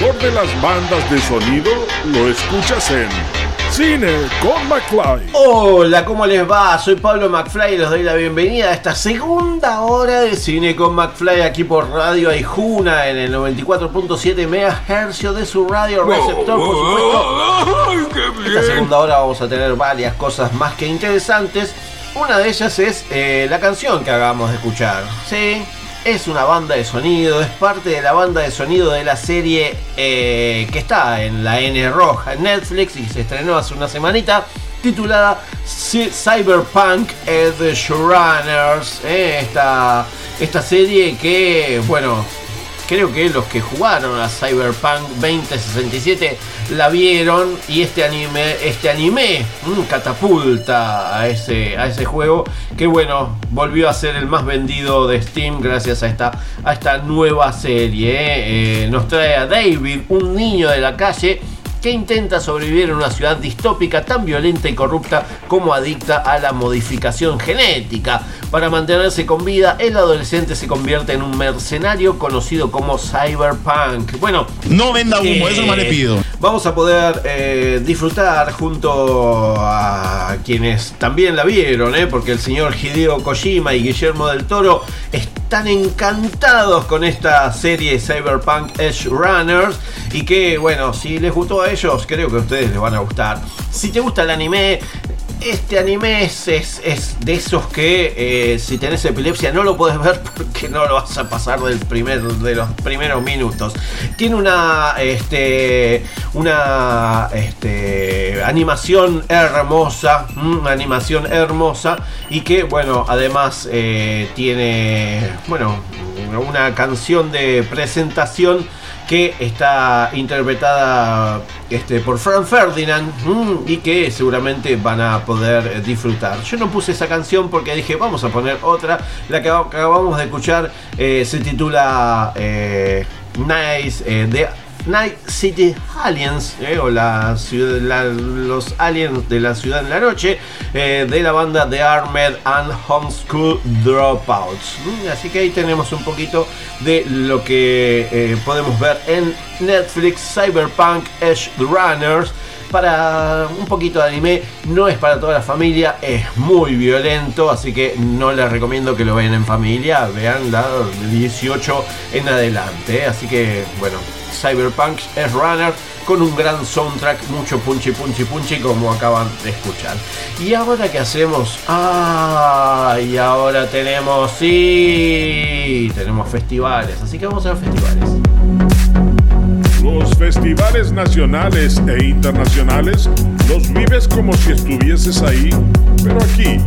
Mejor de las bandas de sonido lo escuchas en Cine con McFly. Hola, ¿cómo les va? Soy Pablo McFly y les doy la bienvenida a esta segunda hora de Cine con McFly aquí por Radio Aijuna en el 94.7 MHz de su radio receptor, por supuesto. Esta segunda hora vamos a tener varias cosas más que interesantes. Una de ellas es eh, la canción que acabamos de escuchar. Sí, es una banda de sonido, es parte de la banda de sonido de la serie eh, que está en la N roja en Netflix y se estrenó hace una semanita titulada Cy- Cyberpunk Edge Runners. eh, esta, esta serie que, bueno, creo que los que jugaron a Cyberpunk 2067 la vieron y este anime, este anime mm, catapulta a ese, a ese juego que bueno, volvió a ser el más vendido de Steam gracias a esta, a esta nueva serie. eh. Eh, nos trae a David, un niño de la calle que intenta sobrevivir en una ciudad distópica tan violenta y corrupta como adicta a la modificación genética. Para mantenerse con vida, el adolescente se convierte en un mercenario conocido como Cyberpunk. Bueno, No venda humo, eso nomás le pido. Vamos a poder eh, disfrutar junto a quienes también la vieron, ¿eh? porque el señor Hideo Kojima y Guillermo del Toro están encantados con esta serie Cyberpunk Edge Runners y que, bueno, si les gustó a ellos, creo que a ustedes les van a gustar. Si te gusta el anime, este anime es, es- de esos que eh, si tenés epilepsia no lo puedes ver porque no lo vas a pasar del primer, de los primeros minutos. Tiene una, este, una este, animación hermosa, mm, una animación hermosa y que bueno, además eh, tiene, bueno, una canción de presentación que está interpretada este, por Frank Ferdinand mm, y que seguramente van a poder eh, disfrutar. Yo no puse esa canción porque dije vamos a poner otra. La que ac- acabamos de escuchar eh, se titula eh, Nice eh, de Night City Aliens eh, o la los aliens de la ciudad en la noche eh, de la banda The Armed and Homeschool Dropouts. Mm, Así que ahí tenemos un poquito de lo que eh, podemos ver en Netflix Cyberpunk Edge Runners. Para un poquito de anime, no es para toda la familia, es muy violento, así que no les recomiendo que lo vean en familia, vean la de 18 en adelante. ¿eh? Así que, bueno, Cyberpunk Edge Runner con un gran soundtrack, mucho punchy punchy punchy como acaban de escuchar. Y ahora qué hacemos? Ah, y ahora tenemos, sí, tenemos festivales, así que vamos a los festivales. Los festivales nacionales e internacionales los vives como si estuvieses ahí, pero aquí,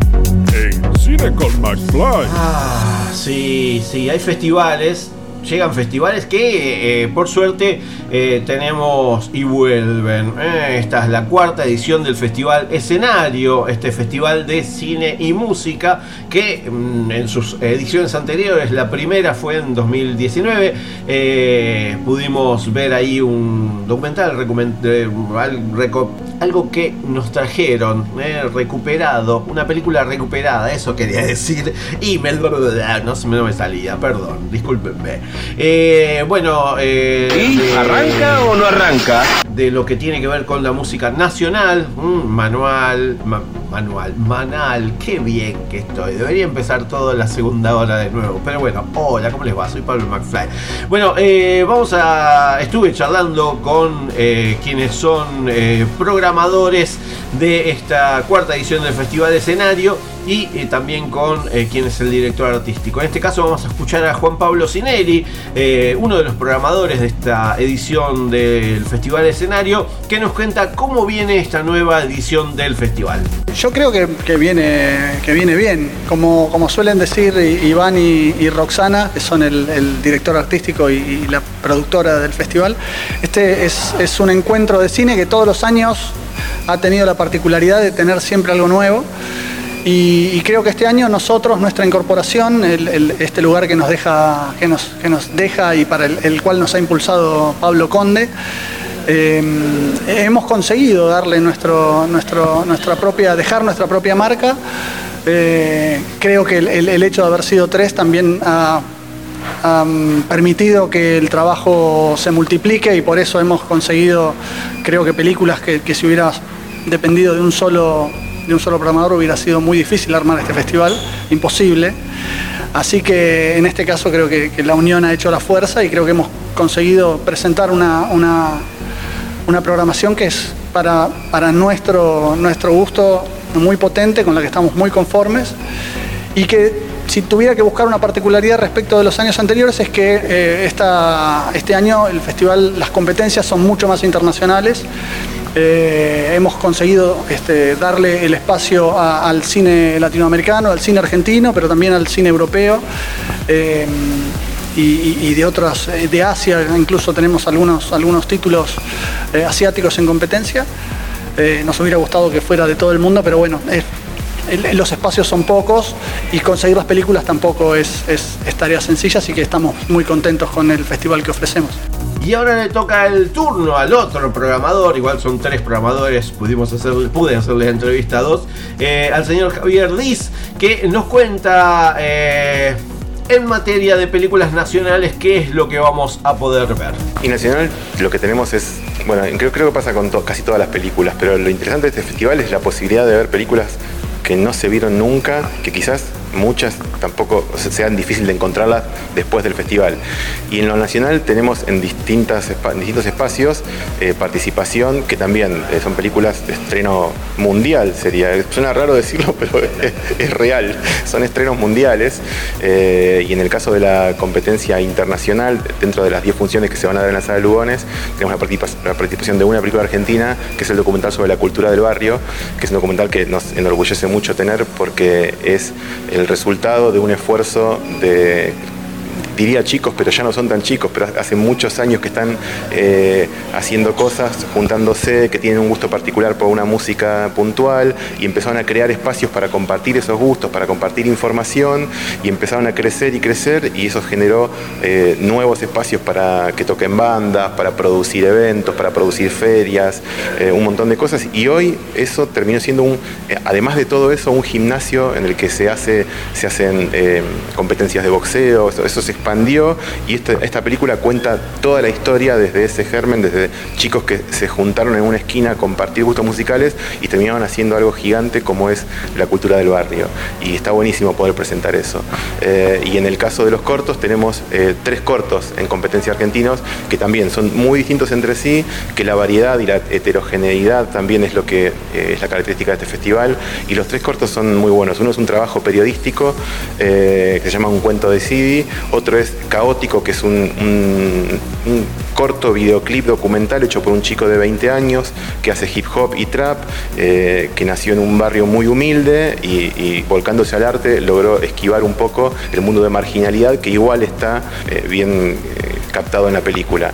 en Cine con McFly. Ah, sí, sí, hay festivales. Llegan festivales que eh, por suerte eh, tenemos y vuelven. Eh, esta es la cuarta edición del Festival Escenario, este festival de cine y música que mm, en sus ediciones anteriores, la primera fue en 2019, eh, pudimos ver ahí un documental, recomen- eh, al- reco- algo que nos trajeron, eh, recuperado, una película recuperada, eso quería decir, y me, no, se me- no me salía, perdón, discúlpenme. Eh, bueno, eh, ¿Arranca o no arranca? De lo que tiene que ver con la música nacional, mm, manual, ma- manual, manal, qué bien que estoy. Debería empezar todo la segunda hora de nuevo, pero bueno, hola, ¿cómo les va? Soy Pablo McFly. Bueno, eh, vamos a. Estuve charlando con eh, quienes son eh, programadores de esta cuarta edición del Festival Escenario y eh, también con eh, quien es el director artístico. En este caso vamos a escuchar a Juan Pablo Sinelli, eh, uno de los programadores de esta edición del Festival Escenario, que nos cuenta cómo viene esta nueva edición del festival. Yo creo que, viene, que viene bien. Como, como suelen decir Iván y, Roxana, que son el, el director artístico y, y la productora del festival, este es, es un encuentro de cine que todos los años ha tenido la particularidad de tener siempre algo nuevo. Y, creo que este año nosotros, nuestra incorporación, este lugar que nos deja, que nos, que nos deja y para el, el cual nos ha impulsado Pablo Conde, eh, hemos conseguido darle nuestro, nuestro, nuestra propia, dejar nuestra propia marca. Eh, creo que el, hecho de haber sido tres también ha, ha, mm, permitido que el trabajo se multiplique y por eso hemos conseguido, creo que películas que, que si hubiera dependido de un solo de un solo programador hubiera sido muy difícil armar este festival, imposible. Así que en este caso creo que, la unión ha hecho la fuerza y creo que hemos conseguido presentar una, una, una programación que es para, para nuestro, nuestro gusto muy potente, con la que estamos muy conformes y que si tuviera que buscar una particularidad respecto de los años anteriores es que eh, esta- este año el festival, las competencias son mucho más internacionales. Eh, hemos conseguido este, darle el espacio al cine latinoamericano, al cine argentino, pero también al cine europeo. Eh, y, de otras, eh, de Asia, incluso tenemos algunos, algunos títulos asiáticos en competencia. Nos hubiera gustado que fuera de todo el mundo, pero bueno, es- los espacios son pocos y conseguir las películas tampoco es, es- es tarea sencilla, así que estamos muy contentos con el festival que ofrecemos. Y ahora le toca el turno al otro programador, igual son tres programadores, pudimos hacerle, pude hacerles entrevista a dos, eh, al señor Javier Liz, que nos cuenta eh, en materia de películas nacionales qué es lo que vamos a poder ver. Y nacional lo que tenemos es, bueno, creo, creo que pasa con to- casi todas las películas, pero lo interesante de este festival es la posibilidad de ver películas que no se vieron nunca, que quizás muchas tampoco se- sean difíciles de encontrarlas después del festival. Y en lo nacional tenemos en, distintas, distintos espacios eh, participación que también eh, son películas de estreno mundial, sería. Suena raro decirlo, pero es, real. Son estrenos mundiales. eh, y en el caso de la competencia internacional, dentro de las 10 funciones que se van a dar en la sala de Lugones, tenemos la participación de una película argentina, que es el documental sobre la cultura del barrio, que es un documental que nos enorgullece mucho tener porque es el resultado de un esfuerzo de diría chicos, pero ya no son tan chicos, pero hace muchos años que están eh, haciendo cosas, juntándose, que tienen un gusto particular por una música puntual y empezaron a crear espacios para compartir esos gustos, para compartir información y empezaron a crecer y crecer y eso generó eh, nuevos espacios para que toquen bandas, para producir eventos, para producir ferias, eh, un montón de cosas. Y hoy eso terminó siendo un, además de todo eso, un gimnasio en el que se hace, se hacen competencias de boxeo, eso, eso se y esta, esta película cuenta toda la historia desde ese germen, desde chicos que se juntaron en una esquina a compartir gustos musicales y terminaron haciendo algo gigante como es la cultura del barrio. Y está buenísimo poder presentar eso. Eh, y en el caso de los cortos tenemos eh, tres cortos en competencia argentinos que también son muy distintos entre sí, que la variedad y la heterogeneidad también es lo que eh, es la característica de este festival. Y los tres cortos son muy buenos. Uno es un trabajo periodístico que se llama Un cuento de Sidi, otro es Caótico, que es un, un- corto videoclip documental hecho por un chico de 20 años que hace hip hop y trap, eh, que nació en un barrio muy humilde y, y volcándose al arte logró esquivar un poco el mundo de marginalidad que igual está eh, bien eh, captado en la película.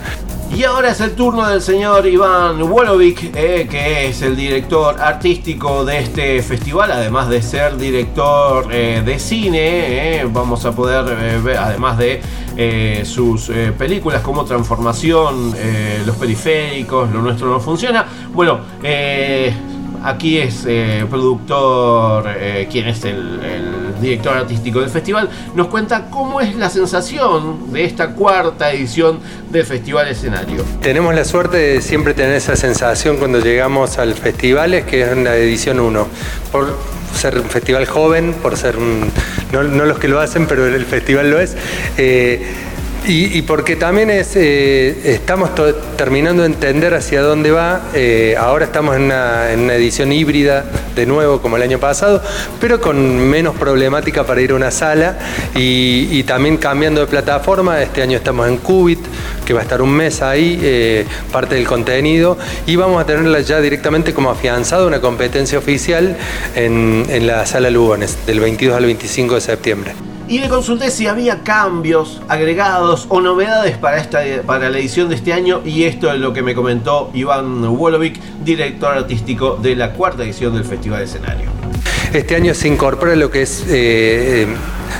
Y ahora es el turno del señor Iván Wolovic, eh, que es el director artístico de este festival, además de ser director eh, de cine. eh, vamos a poder ver, además de sus películas como Transformación, Los Periféricos, Lo Nuestro No Funciona. Bueno, aquí es eh, productor, eh, quien es el, director artístico del festival, nos cuenta cómo es la sensación de esta cuarta edición del Festival Escenario. Tenemos la suerte de siempre tener esa sensación cuando llegamos al festival, es que es la edición 1. Por ser un festival joven, por ser un. No, no los que lo hacen, pero el festival lo es. eh, y, porque también eh, estamos terminando de entender hacia dónde va. eh, ahora estamos en una, edición híbrida, de nuevo, como el año pasado, pero con menos problemática para ir a una sala y, y también cambiando de plataforma. Este año estamos en Qubit, que va a estar un mes ahí, eh, parte del contenido, y vamos a tenerla ya directamente como afianzado, una competencia oficial en, en la sala Lugones, del 22 al 25 de septiembre. Y le consulté si había cambios, agregados o novedades para, esta, para la edición de este año y esto es lo que me comentó Iván Wolovic, director artístico de la cuarta edición del Festival Escenario. Este año se incorpora lo que es eh,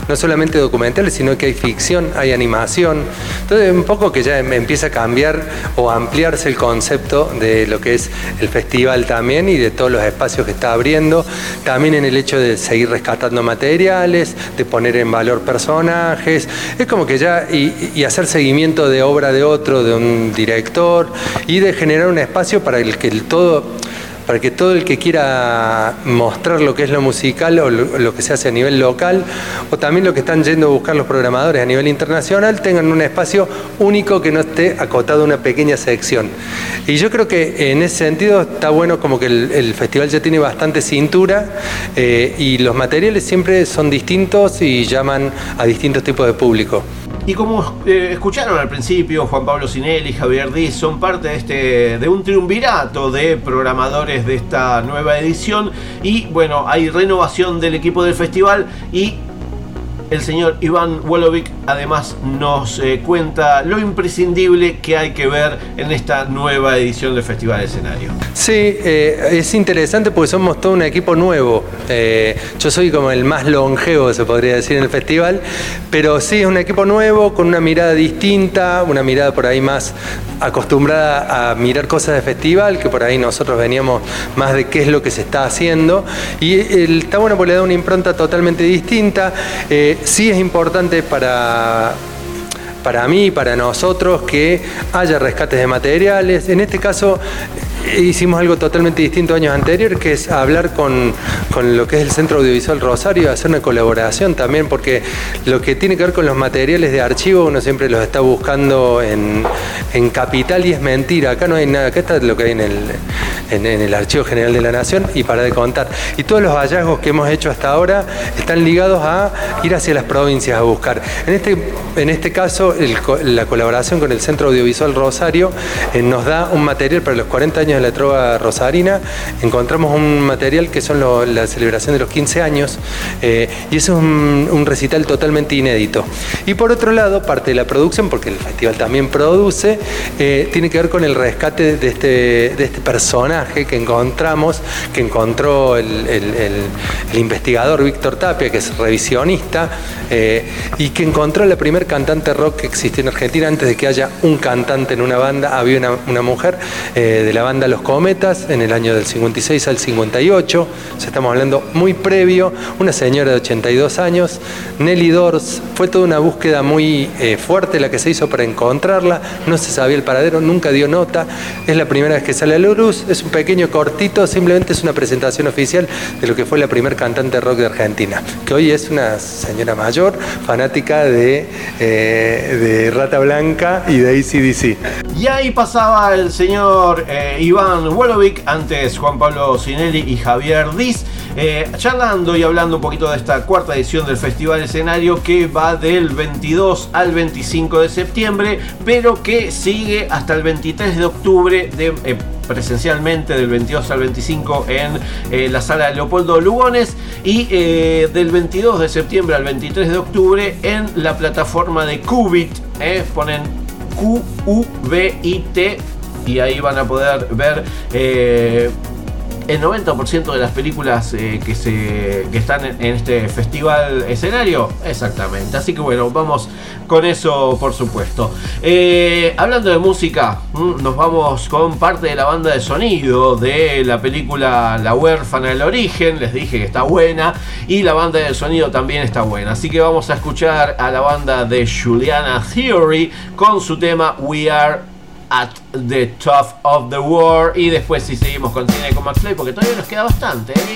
no solamente documentales, sino que hay ficción, hay animación. Entonces, un poco que ya em- empieza a cambiar o ampliarse el concepto de lo que es el festival también y de todos los espacios que está abriendo. También en el hecho de seguir rescatando materiales, de poner en valor personajes. Es como que ya, y hacer seguimiento de obra de otro, de un director, y de generar un espacio para el que el todo para que todo el que quiera mostrar lo que es lo musical o lo, que se hace a nivel local, o también lo que están yendo a buscar los programadores a nivel internacional, tengan un espacio único que no esté acotado a una pequeña sección. Y yo creo que en ese sentido está bueno como que el, festival ya tiene bastante cintura eh, y los materiales siempre son distintos y llaman a distintos tipos de público. Y como eh, escucharon al principio, Juan Pablo Sinelli y Javier Díaz son parte de, este, de un triunvirato de programadores de esta nueva edición. Y bueno, hay renovación del equipo del festival y el señor Iván Wolovic además nos eh, cuenta lo imprescindible que hay que ver en esta nueva edición del Festival de Escenario. Sí, eh, es interesante porque somos todo un equipo nuevo. Eh, yo soy como el más longevo, se podría decir, en el festival, pero sí es un equipo nuevo con una mirada distinta, una mirada por ahí más acostumbrada a mirar cosas de festival, que por ahí nosotros veníamos más de qué es lo que se está haciendo. Y el, está bueno porque le da una impronta totalmente distinta. Eh, sí es importante para para mí, para nosotros, que haya rescates de materiales. En este caso hicimos algo totalmente distinto años anteriores, que es hablar con, con lo que es el Centro Audiovisual Rosario, hacer una colaboración también, porque lo que tiene que ver con los materiales de archivo, uno siempre los está buscando en, en Capital y es mentira. Acá no hay nada, acá está lo que hay en el, en, el Archivo General de la Nación y para de contar. Y todos los hallazgos que hemos hecho hasta ahora están ligados a ir hacia las provincias a buscar. En este, en este caso, la colaboración con el Centro Audiovisual Rosario eh, nos da un material para los 40 años de la trova rosarina. Encontramos un material que son la celebración de los 15 años eh, y es un, recital totalmente inédito. Y por otro lado, parte de la producción, porque el festival también produce, eh, tiene que ver con el rescate de este, de este personaje que encontramos, que encontró el, el- investigador Víctor Tapia, que es revisionista, eh, y que encontró la primer cantante rock que existió en Argentina antes de que haya un cantante en una banda. Había una, mujer de la banda Los Cometas en el año del 56 al 58, o sea, estamos hablando muy previo, una señora de 82 años, Nelly Dors, fue toda una búsqueda muy eh, fuerte la que se hizo para encontrarla, no se sabía el paradero, nunca dio nota, es la primera vez que sale a la luz, es un pequeño cortito, simplemente es una presentación oficial de lo que fue la primer cantante rock de Argentina, que hoy es una señora mayor, fanática de, eh, de Rata Blanca y de ACDC. Y ahí pasaba el señor eh, Iván Wolovic, antes Juan Pablo Sinelli y Javier Diz, eh, charlando y hablando un poquito de esta cuarta edición del Festival Escenario que va del 22 al 25 de septiembre, pero que sigue hasta el 23 de octubre de, eh, presencialmente del 22 al 25 en eh, la sala de Leopoldo Lugones y del 22 de septiembre al 23 de octubre en la plataforma de Qubit. eh, ponen Q-U-B-I-T y ahí van a poder ver eh, el 90% de las películas eh, que, se, que están en, este festival escenario. Exactamente. Así que bueno, vamos con eso por supuesto. Eh, hablando de música, nos vamos con parte de la banda de sonido de la película La huérfana del origen. Les dije que está buena. Y la banda de sonido también está buena. Así que vamos a escuchar a la banda de Juliana Theory con su tema We Are at the top of the war y después si seguimos con cine con Play porque todavía nos queda bastante ¿eh?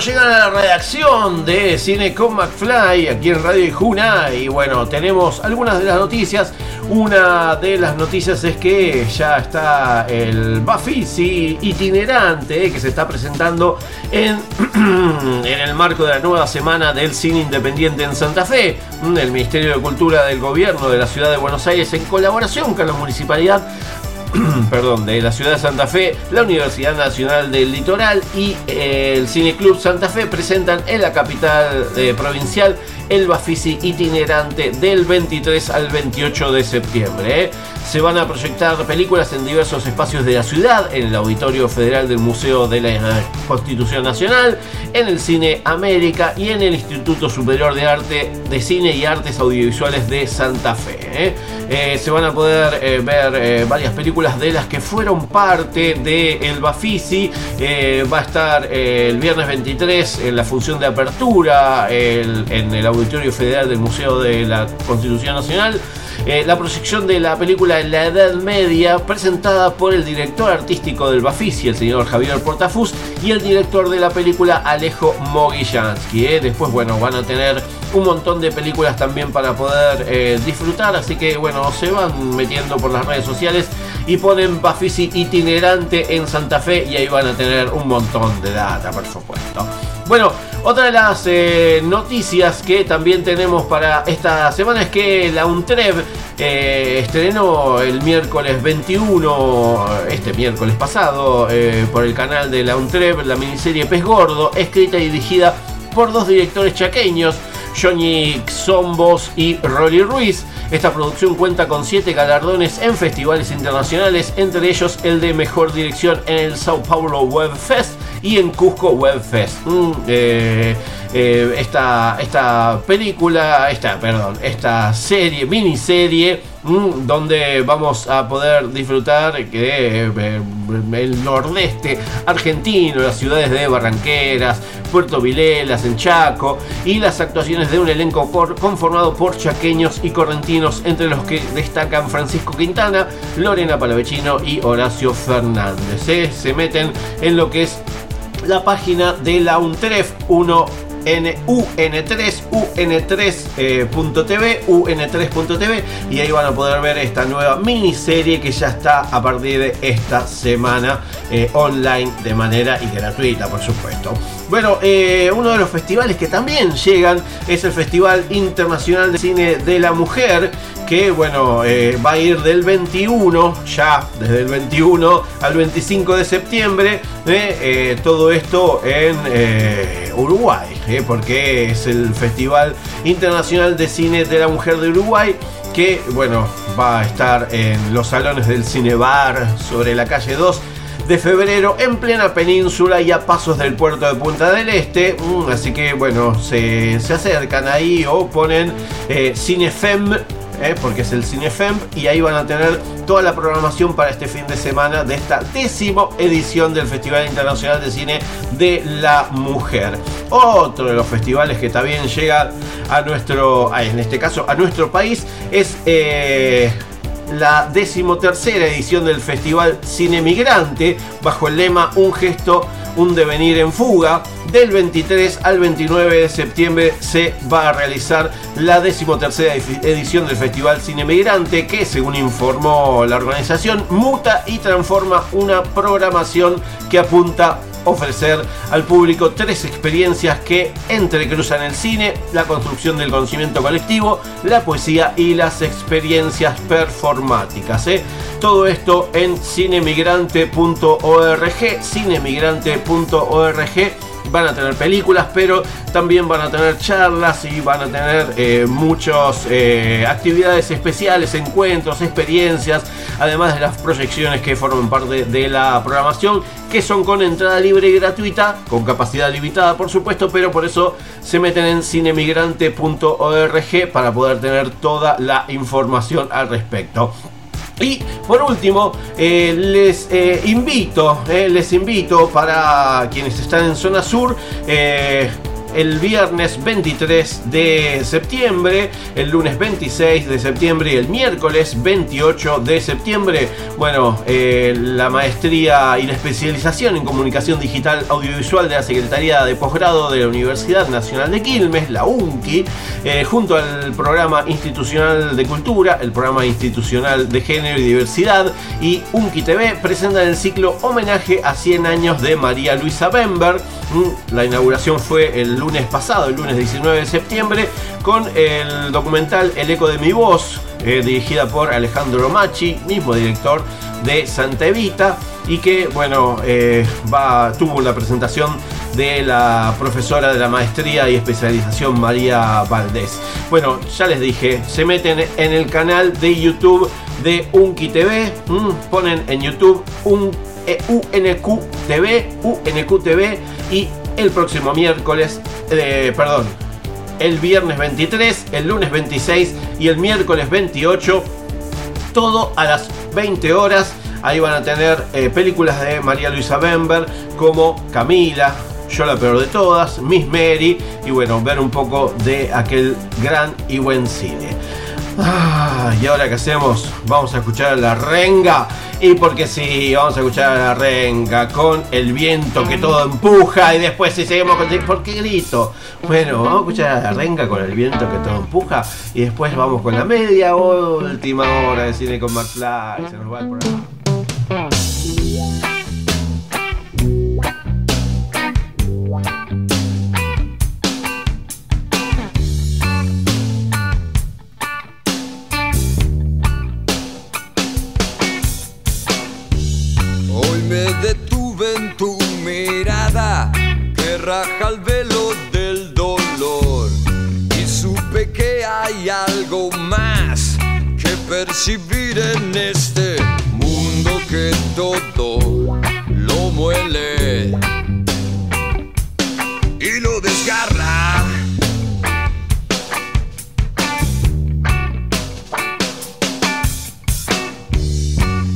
Llegan a la redacción de Cine con McFly aquí en Radio Ijuna. Y bueno, tenemos algunas de las noticias. Una de las noticias es que ya está el Bafisi itinerante eh, que se está presentando en, en el marco de la nueva semana del cine independiente en Santa Fe. El Ministerio de Cultura del Gobierno de la Ciudad de Buenos Aires, en colaboración con la Municipalidad, perdón, de la ciudad de Santa Fe, la Universidad Nacional del Litoral y eh, el Cine Club Santa Fe presentan en la capital eh, provincial el Bafisi itinerante del 23 al 28 de septiembre. ¿eh? Se van a proyectar películas en diversos espacios de la ciudad, en el Auditorio Federal del Museo de la Constitución Nacional, en el Cine América y en el Instituto Superior de Arte de Cine y Artes Audiovisuales de Santa Fe. ¿eh? Eh, se van a poder ver varias películas de las que fueron parte de El Bafisi. Va a estar el viernes 23 en la función de apertura en el Auditorio Federal del Museo de la Constitución Nacional. Eh, la proyección de la película La Edad Media, presentada por el director artístico del Bafisi, el señor Javier Portafus, y el director de la película, Alejo Mogillansky. ¿eh? Después, bueno, van a tener un montón de películas también para poder eh, disfrutar, así que, bueno, se van metiendo por las redes sociales y ponen Bafisi itinerante en Santa Fe y ahí van a tener un montón de data, por supuesto. Bueno, otra de las eh, noticias que también tenemos para esta semana es que la UNTREV eh, estrenó el miércoles 21, este miércoles pasado, eh, por el canal de la UNTREV, la miniserie Pez Gordo, escrita y dirigida por dos directores chaqueños, Johnny Zombos y Rolly Ruiz. Esta producción cuenta con siete galardones en festivales internacionales, entre ellos el de mejor dirección en el Sao Paulo Web Fest y en Cusco Web Fest. Mm, eh, eh, esta, esta película, esta, perdón, esta serie, miniserie, mm, donde vamos a poder disfrutar que eh, el nordeste argentino, las ciudades de Barranqueras, Puerto Vilelas, en Chaco, y las actuaciones de un elenco por- conformado por chaqueños y correntinos, entre los que destacan Francisco Quintana, Lorena Palavecino y Horacio Fernández. Se meten en lo que es la página de la UNTREF 1 N- UN3, UN3.tv, UN3.tv y ahí van a poder ver esta nueva miniserie que ya está a partir de esta semana eh, online de manera y gratuita, por supuesto. Bueno, eh, uno de los festivales que también llegan es el Festival Internacional de Cine de la Mujer, que bueno, eh, va a ir del 21, ya desde el 21 al 25 de septiembre, eh, eh, todo esto en Uruguay, porque es el Festival Internacional de Cine de la Mujer de Uruguay, que bueno, va a estar en los salones del Cine Bar sobre la calle 2 de febrero en plena península y a pasos del puerto de Punta del Este. Mm, así que bueno, se, se acercan ahí o ponen eh, Cinefem ¿eh? porque es el Cinefem, y ahí van a tener toda la programación para este fin de semana de esta décimo edición del Festival Internacional de Cine de la Mujer. Otro de los festivales que también llega a nuestro, en este caso a nuestro país, es eh, la decimotercera edición del Festival Cine Migrante, bajo el lema Un gesto, un devenir en fuga. Del 23 al 29 de septiembre se va a realizar la decimotercera edi- edición del Festival Cine Migrante, que según informó la organización, muta y transforma una programación que apunta ofrecer al público tres experiencias que entrecruzan el cine, la construcción del conocimiento colectivo, la poesía y las experiencias performáticas. ¿eh? Todo esto en cinemigrante.org, cinemigrante.org. Van a tener películas, pero también van a tener charlas y van a tener eh, muchas actividades especiales, encuentros, experiencias, además de las proyecciones que forman parte de la programación, que son con entrada libre y gratuita, con capacidad limitada por supuesto, pero por eso se meten en cinemigrante.org para poder tener toda la información al respecto. Y por último, eh, les eh, invito, eh, les invito para quienes están en zona sur, el viernes 23 de septiembre, el lunes 26 de septiembre y el miércoles 28 de septiembre. Bueno, eh, la maestría y la especialización en comunicación digital audiovisual de la Secretaría de Posgrado de la Universidad Nacional de Quilmes, la UNCI, eh, junto al programa institucional de cultura, el programa institucional de género y diversidad y UNCI TV presentan el ciclo homenaje a 100 años de María Luisa Bember. Mm, La inauguración fue el lunes pasado, el lunes 19 de septiembre, con el documental El eco de mi voz, eh, dirigida por Alejandro Machi, mismo director de Santa Evita, y que, bueno, eh, va, tuvo la presentación de la profesora de la maestría y especialización María Valdés. Bueno, ya les dije, se meten en el canal de YouTube de Unki TV, mm, ponen en YouTube un eh, UNQ TV, UNQ TV y el próximo miércoles, eh, perdón, el viernes 23, el lunes 26 y el miércoles 28, todo a las 20 horas. Ahí van a tener eh, películas de María Luisa Bember como Camila, Yo la peor de todas, Miss Mary y bueno, ver un poco de aquel gran y buen cine. Ah, y ahora que hacemos, vamos a escuchar a la renga. Y porque sí, vamos a escuchar a la renga con el viento que todo empuja. Y después si seguimos con... ¿Por qué grito? Bueno, vamos a escuchar a la renga con el viento que todo empuja. Y después vamos con la media última hora de cine con McFly. Se nos va el programa. Raja el velo del dolor y supe que hay algo más que percibir en este mundo que todo lo muele y lo desgarra.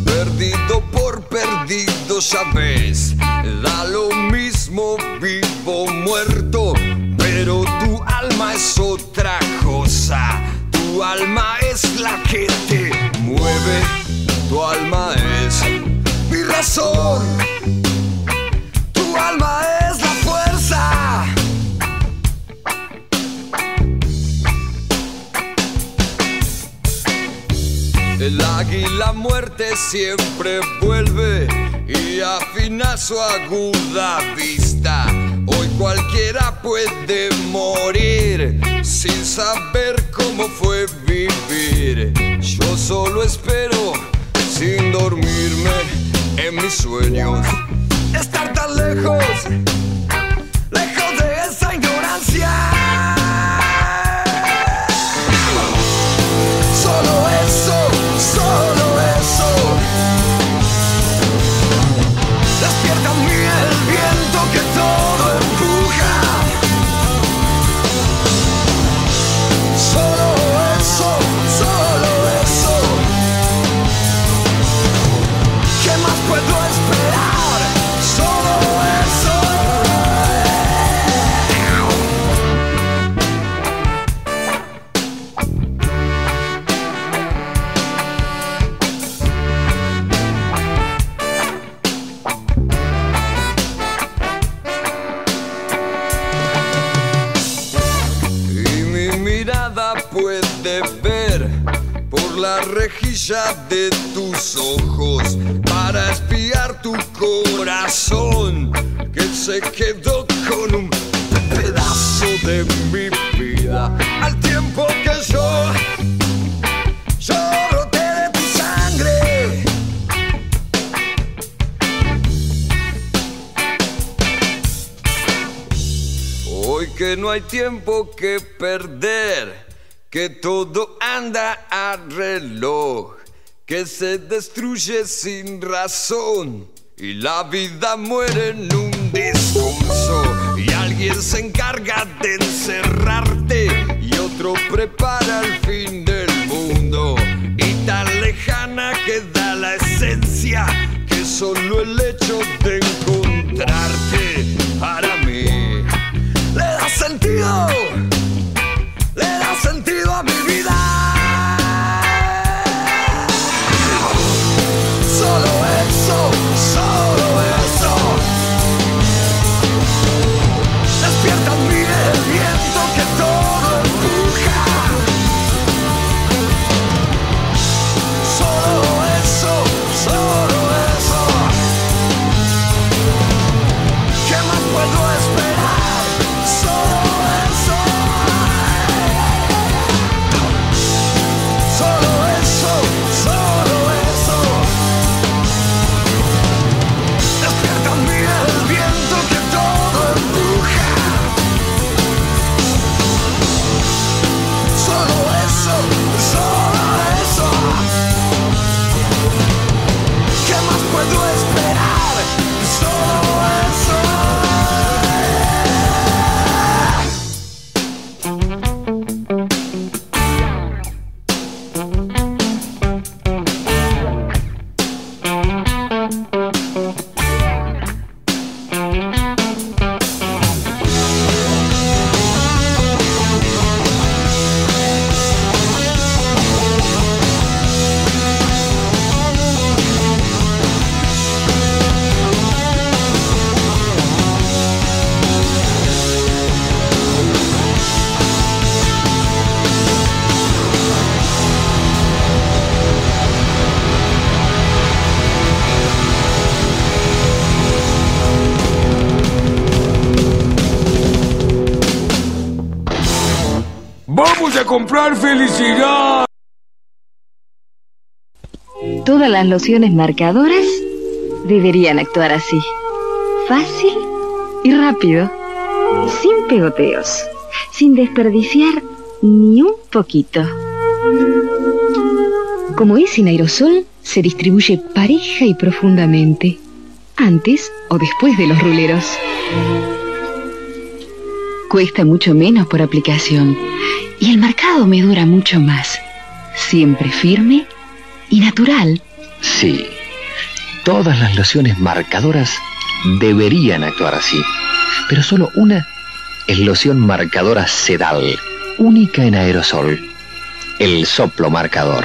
Perdido por perdido, sabes, da alma es la que te mueve, tu alma es mi razón. Tu alma es la fuerza. El águila muerte siempre vuelve y afina su aguda vista. Cualquiera puede morir sin saber cómo fue vivir. Yo solo espero sin dormirme en mis sueños. Estar tan lejos, lejos de esa ignorancia. Rejilla de tus ojos para espiar tu corazón que se quedó con un pedazo de mi vida. Al tiempo que yo yo broté de tu sangre. Hoy que no hay tiempo que perder, que todo anda a reloj, que se destruye sin razón y la vida muere en un discurso y alguien se encarga de encerrarte y otro prepara el fin del mundo y tan lejana queda la esencia que solo el hecho de encontrarte para mí le da sentido, ¡Vamos a comprar felicidad! Todas las lociones marcadoras deberían actuar así. Fácil y rápido. Sin pegoteos. Sin desperdiciar ni un poquito. Como es sin aerosol, se distribuye pareja y profundamente. Antes o después de los ruleros. Cuesta mucho menos por aplicación. Y el marcado me dura mucho más. Siempre firme y natural. Sí, todas las lociones marcadoras deberían actuar así, pero solo una es loción marcadora Sedal, única en aerosol, el soplo marcador.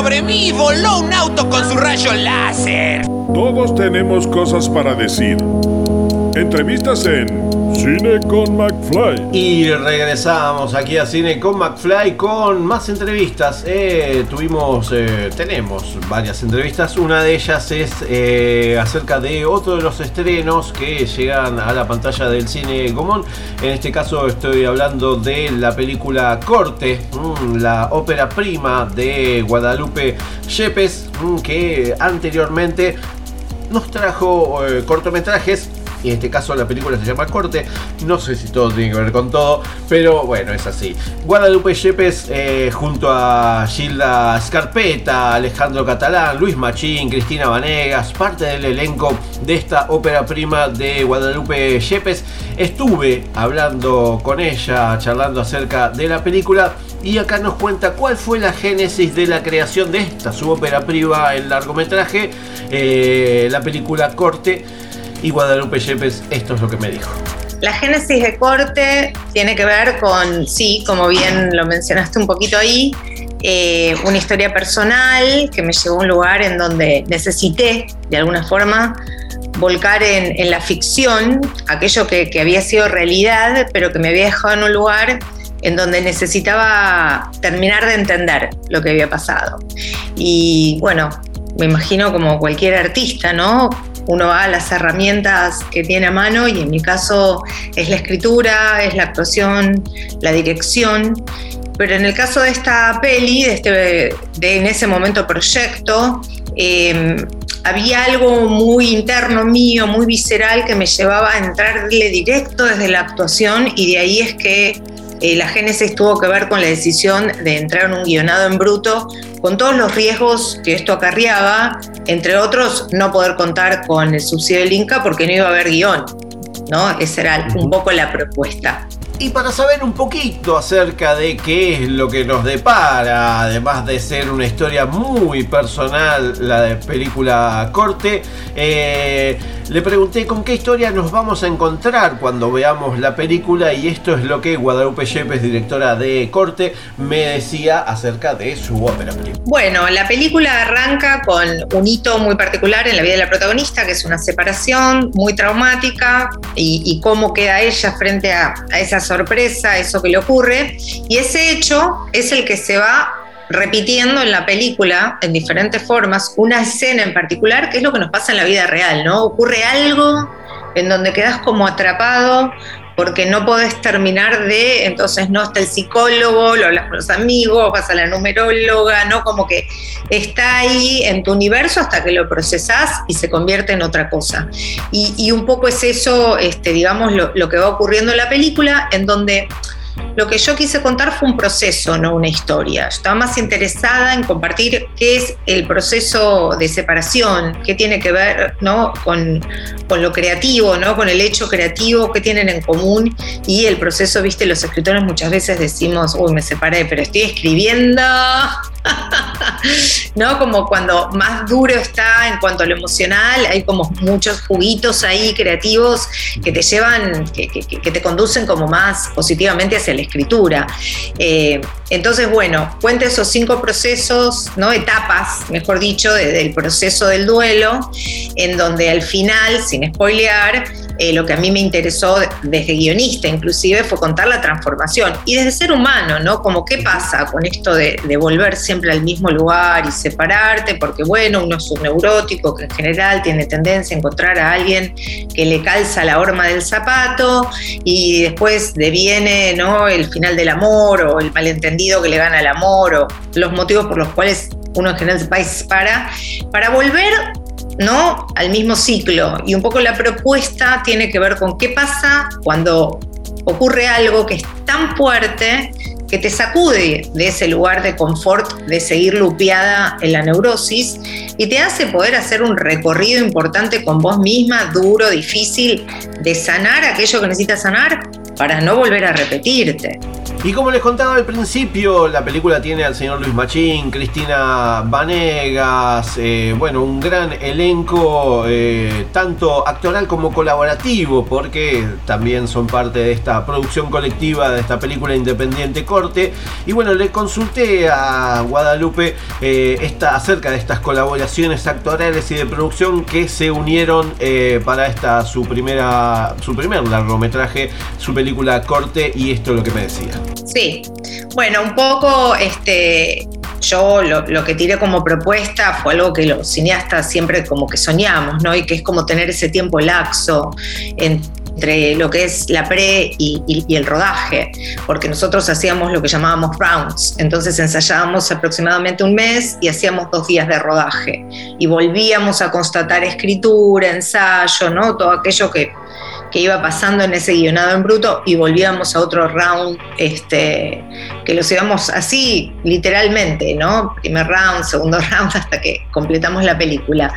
Sobre mí voló un auto con su rayo láser. Todos tenemos cosas para decir. Entrevistas en Cine con McFly. Y regresamos aquí a Cine con McFly con más entrevistas. Eh, tuvimos, eh, tenemos varias entrevistas. Una de ellas es eh, acerca de otro de los estrenos que llegan a la pantalla del cine Gomón. En este caso estoy hablando de la película Corte, mm, la ópera prima de Guadalupe Yepes, mm, que anteriormente nos trajo cortometrajes y en este caso la película se llama Corte. No sé si todo tiene que ver con todo, pero bueno, es así. Guadalupe Yepes eh, junto a Gilda Scarpeta, Alejandro Catalán, Luis Machín, Cristina Vanegas, parte del elenco de esta ópera prima de Guadalupe Yepes. Estuve hablando con ella, charlando acerca de la película. Y acá nos cuenta cuál fue la génesis de la creación de esta, su ópera prima en largometraje, eh, la película Corte y Guadalupe Yepes, esto es lo que me dijo. La génesis de corte tiene que ver con, sí, como bien lo mencionaste un poquito ahí, eh, una historia personal que me llevó a un lugar en donde necesité, de alguna forma, volcar en, la ficción aquello que, que había sido realidad, pero que me había dejado en un lugar en donde necesitaba terminar de entender lo que había pasado. Y bueno, me imagino como cualquier artista, ¿no? Uno va a las herramientas que tiene a mano y en mi caso es la escritura, es la actuación, la dirección. Pero en el caso de esta peli, de, este, de en ese momento proyecto, em, había algo muy interno mío, muy visceral, que me llevaba a entrarle directo desde la actuación y de ahí es que eh, la génesis tuvo que ver con la decisión de entrar en un guionado en bruto, con todos los riesgos que esto acarreaba, entre otros no poder contar con el subsidio del Inca porque no iba a haber guion. ¿no? Esa era un poco la propuesta. Y para saber un poquito acerca de qué es lo que nos depara, además de ser una historia muy personal, la de película corte, eh, le pregunté con qué historia nos vamos a encontrar cuando veamos la película y esto es lo que Guadalupe Yepes, directora de corte, me decía acerca de su ópera Bueno, la película arranca con un hito muy particular en la vida de la protagonista, que es una separación muy traumática y, cómo queda ella frente a, a esa sorpresa, eso que le ocurre. Y ese hecho es el que se va repitiendo en la película en diferentes formas una escena en particular, que es lo que nos pasa en la vida real, ¿no? Ocurre algo en donde quedas como atrapado porque no podés terminar de, entonces no está el psicólogo, lo hablas con los amigos, vas a la numeróloga, ¿no? Como que está ahí en tu universo hasta que lo procesás y se convierte en otra cosa. Y, un poco es eso, este, digamos, lo, lo que va ocurriendo en la película, en donde lo que yo quise contar fue un proceso, no una historia. Estaba más interesada en compartir qué es el proceso de separación, qué tiene que ver ¿no? con, con lo creativo, ¿no? con el hecho creativo, qué tienen en común y el proceso, viste, los escritores muchas veces decimos, uy, me separé, pero estoy escribiendo. ¿No? Como cuando más duro está en cuanto a lo emocional, hay como muchos juguitos ahí creativos que te llevan, que, que te conducen como más positivamente hacia escritura. Eh, entonces, bueno, cuenta esos cinco procesos, ¿no? etapas, mejor dicho, del proceso del duelo, en donde al final, sin spoilear, eh, lo que a mí me interesó desde guionista inclusive fue contar la transformación. Y desde ser humano, ¿no? Como qué pasa con esto de, volver siempre al mismo lugar y separarte, porque bueno, uno es un neurótico que en general tiene tendencia a encontrar a alguien que le calza la horma del zapato y después deviene, ¿no? El final del amor o el malentendido que le gana el amor o los motivos por los cuales uno en general se para, para volver ¿no? al mismo ciclo. Y un poco la propuesta tiene que ver con qué pasa cuando ocurre algo que es tan fuerte que te sacude de ese lugar de confort, de seguir lupeada en la neurosis y te hace poder hacer un recorrido importante con vos misma, duro, difícil, de sanar aquello que necesitas sanar para no volver a repetirte. Y como les contaba al principio, la película tiene al señor Luis Machín, Cristina Vanegas, eh, bueno, un gran elenco, eh, tanto actoral como colaborativo, porque también son parte de esta producción colectiva de esta película independiente Corte. Y bueno, le consulté a Guadalupe eh, acerca de estas colaboraciones actorales y de producción que se unieron para esta su primera, su primer largometraje, su película Corte, y esto es lo que me decía. Sí, bueno, un poco este, yo lo, que tiré como propuesta fue algo que los cineastas siempre como que soñamos, ¿no? Y que es como tener ese tiempo laxo entre lo que es la pre y, y, el rodaje, porque nosotros hacíamos lo que llamábamos rounds, entonces ensayábamos aproximadamente un mes y hacíamos dos días de rodaje y volvíamos a constatar escritura, ensayo, ¿no? Todo aquello que que iba pasando en ese guionado en bruto y volvíamos a otro round, este, que los íbamos así, literalmente, ¿no? Primer round, segundo round, hasta que completamos la película.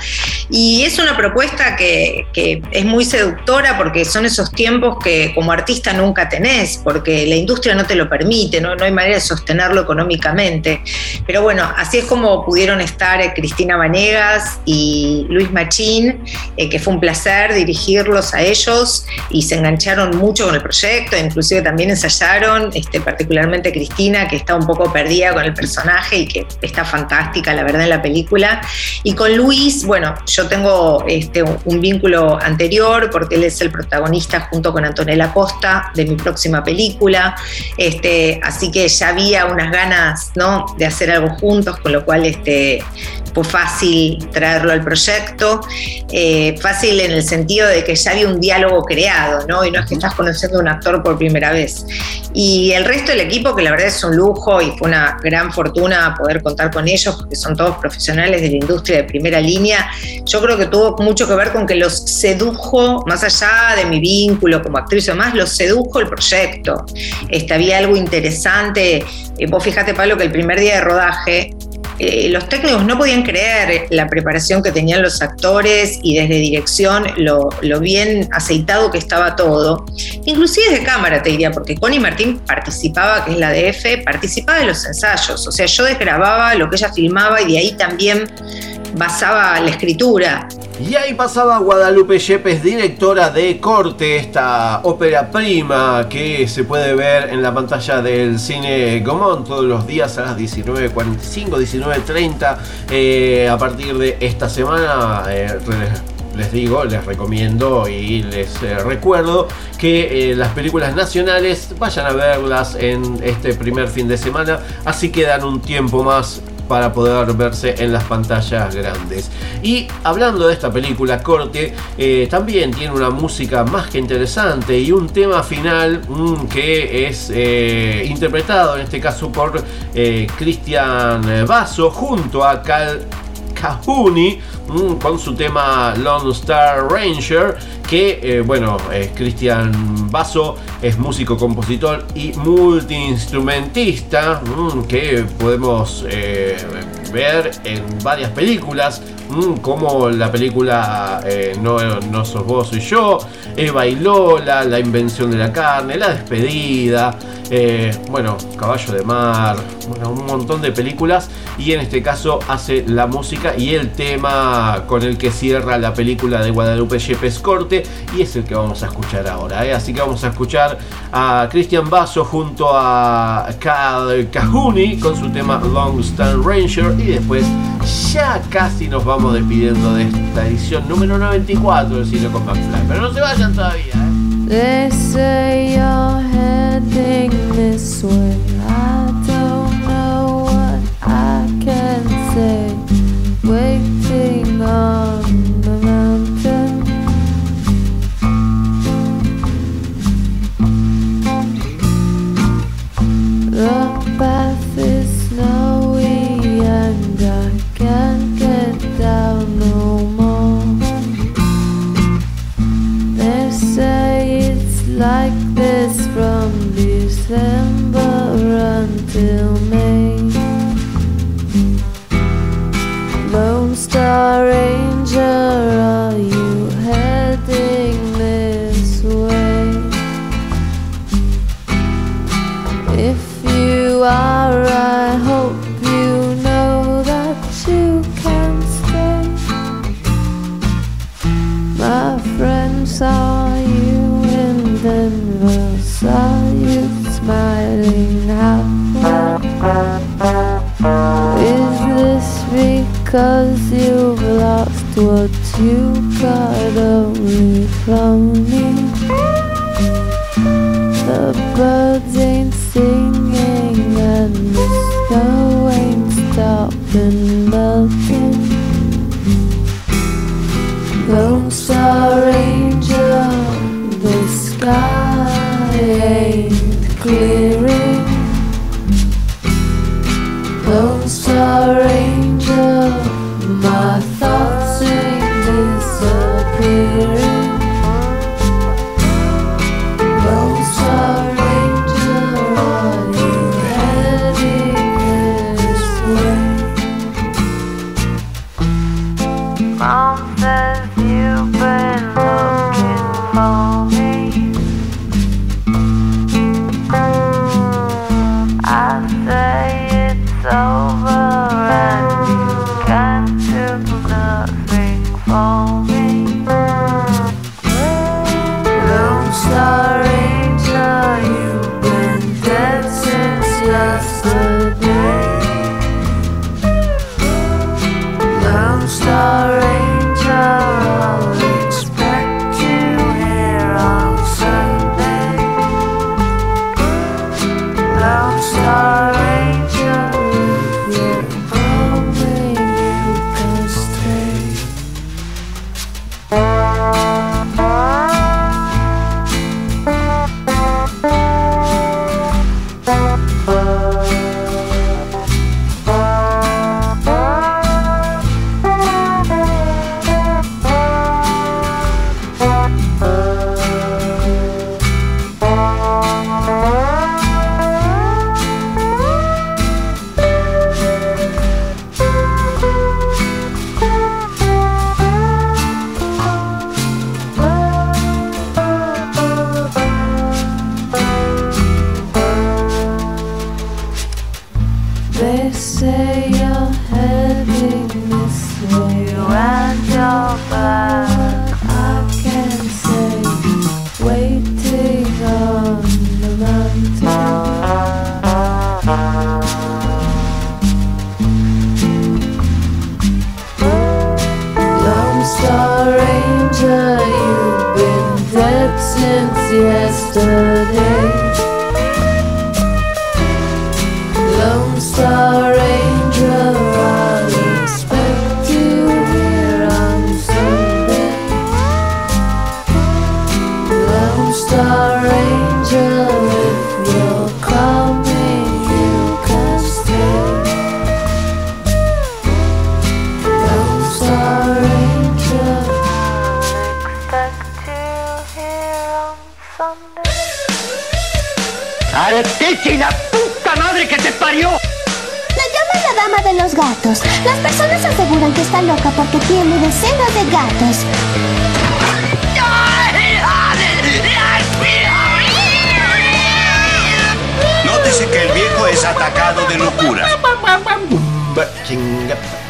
Y es una propuesta que, que es muy seductora porque son esos tiempos que como artista nunca tenés, porque la industria no te lo permite, no, hay manera de sostenerlo económicamente. Pero bueno, así es como pudieron estar eh, Cristina Vanegas y Luis Machín, eh, que fue un placer dirigirlos a ellos y se engancharon mucho con el proyecto, inclusive también ensayaron, este, particularmente Cristina, que está un poco perdida con el personaje y que está fantástica, la verdad, en la película. Y con Luis, bueno, yo tengo este, un vínculo anterior porque él es el protagonista junto con Antonella Costa de mi próxima película, este, así que ya había unas ganas ¿no? de hacer algo juntos, con lo cual este, fue fácil traerlo al proyecto, eh, fácil en el sentido de que ya había un diálogo creado, ¿no? Y no es que estás conociendo a un actor por primera vez. Y el resto del equipo, que la verdad es un lujo y fue una gran fortuna poder contar con ellos, porque son todos profesionales de la industria de primera línea, yo creo que tuvo mucho que ver con que los sedujo, más allá de mi vínculo como actriz y demás, los sedujo el proyecto. Este, había algo interesante. Eh, vos fíjate, Pablo, que el primer día de rodaje eh, los técnicos no podían creer la preparación que tenían los actores y desde dirección lo, bien aceitado que estaba todo. Inclusive desde cámara te diría, porque Connie Martín participaba, que es la DF, participaba de los ensayos. O sea, yo desgrababa lo que ella filmaba y de ahí también basaba la escritura. Y ahí pasaba Guadalupe Yepes, directora de Corte, esta ópera prima que se puede ver en la pantalla del cine Gomón todos los días a las 19.45, 19.30. Eh, a partir de esta semana, eh, les digo, les recomiendo y les eh, recuerdo que las películas nacionales vayan a verlas en este primer fin de semana, así que dan un tiempo más para poder verse en las pantallas grandes. Y hablando de esta película corte, eh, también tiene una música más que interesante y un tema final mm, que es eh, interpretado en este caso por eh, Cristian Basso junto a Cal Cajuni mm, con su tema Lone Star Ranger que eh, bueno, Cristian Basso es músico, compositor y multiinstrumentista mm, que podemos eh, ver en varias películas mm, como la película eh, no, no sos vos, soy yo, Eva y Lola, La invención de la carne, La despedida, bueno, Caballo de Mar, un montón de películas y en este caso hace la música y el tema con el que cierra la película de Guadalupe Yepes Corte y es el que vamos a escuchar ahora. ¿eh? Así que vamos a escuchar a Cristian Basso junto a Cal Cajuni con su tema Long Stand Ranger y después ya casi nos vamos despidiendo de esta edición número 94 del Cine con McFly. Pero no se vayan todavía. ¿eh? December until May. Because you've lost what you got away from me. The birds ain't singing and the snow ain't stopping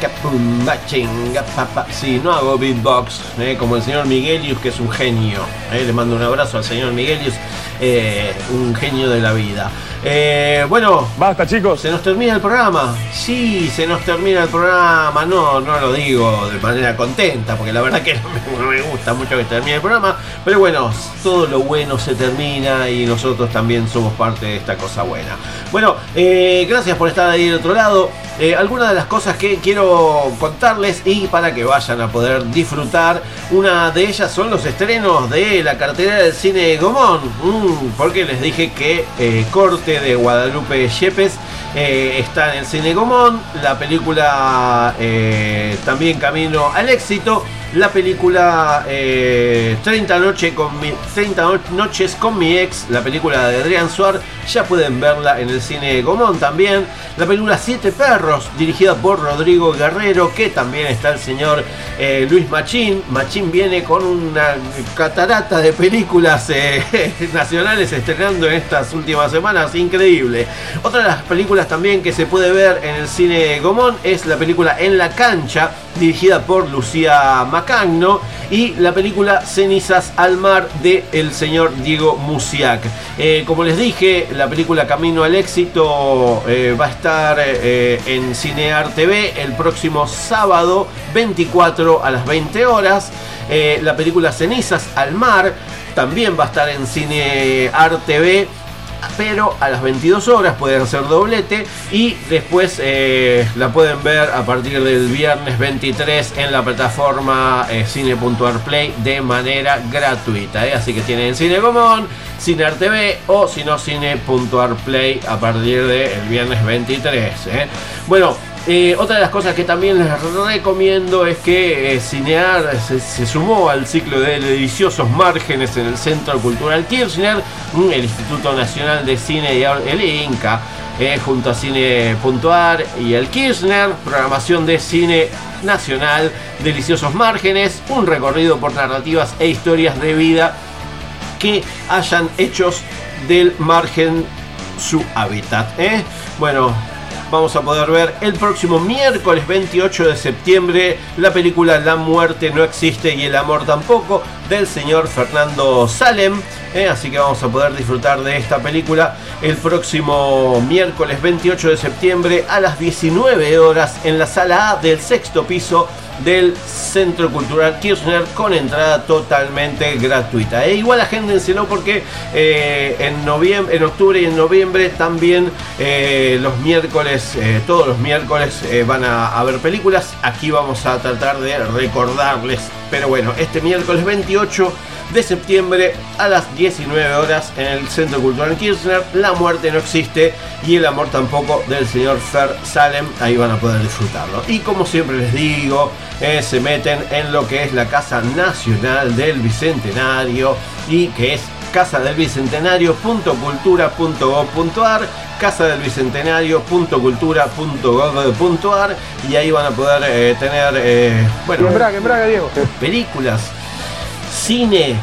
chinga, paca, pumba, chinga, papa. Sí, no hago beatbox, eh, como el señor Miguelius, que es un genio. eh, le mando un abrazo al señor Miguelius, eh, un genio de la vida. Eh, bueno, basta chicos. Se nos termina el programa. Sí, se nos termina el programa. No, no lo digo de manera contenta, porque la verdad que no me, gusta mucho que termine el programa. Pero bueno, todo lo bueno se termina y nosotros también somos parte de esta cosa buena. Bueno, eh, gracias por estar ahí del otro lado. Eh, algunas de las cosas que quiero contarles y para que vayan a poder disfrutar, una de ellas son los estrenos de la cartelera del cine Gomón, Mm, porque les dije que eh, De Guadalupe Yepes eh, está en el cine Gomón, la película eh, también Camino al éxito, la película eh, 30, noche con mi- 30 no- noches con mi ex, la película de Adrián Suar, ya pueden verla en el cine Gomón también. La película Siete Perros, dirigida por Rodrigo Guerrero, que también está el señor eh, Luis Machín. Machín viene con una catarata de películas eh, nacionales estrenando en estas últimas semanas, increíble. Otra de las películas también que se puede ver en el cine Gomón es la película En la cancha, dirigida por Lucía Macagno, y la película Cenizas al mar de el señor Diego Musiak. Eh, como les dije, la película Camino al éxito eh, va a estar eh, en Cinear TV el próximo sábado 24 a las 20 horas. la película Cenizas al mar también va a estar en Cinear TV pero a las 22 horas pueden hacer doblete y después eh, la pueden ver a partir del viernes 23 en la plataforma eh, Cine.arplay de manera gratuita. ¿eh? Así que tienen Cine Común, Cine TV o si no Cine.arplay a partir del viernes 23. Bueno, eh, otra de las cosas que también les recomiendo es que eh, Cinear se, sumó al ciclo de deliciosos márgenes en el Centro Cultural Kirchner, mm, el Instituto Nacional de Cine y el Inca, eh, junto a Cine.ar y el Kirchner, programación de cine nacional, deliciosos márgenes, un recorrido por narrativas e historias de vida que hayan hechos del margen su hábitat. Bueno, vamos a poder ver el próximo miércoles 28 de septiembre la película La muerte no existe y el amor tampoco del señor Fernando Salem. ¿eh? así que vamos a poder disfrutar de esta película el próximo miércoles 28 de septiembre a las 19 horas en la sala A del sexto piso del Centro Cultural Kirchner con entrada totalmente gratuita. E igual agéndenselo porque eh, en, noviembre, en octubre y en noviembre también eh, los miércoles, eh, todos los miércoles van a haber películas. Aquí vamos a tratar de recordarles. Pero bueno, este miércoles 28 de septiembre a las 19 horas en el Centro Cultural Kirchner. La muerte no existe y el amor tampoco del señor Fer Salem. Ahí van a poder disfrutarlo. Y como siempre les digo, eh, se meten en lo que es la Casa Nacional del Bicentenario y que es casadelbicentenario.cultura.gov.ar casadelbicentenario.cultura.gov.ar y ahí van a poder eh, tener eh, bueno, películas cine,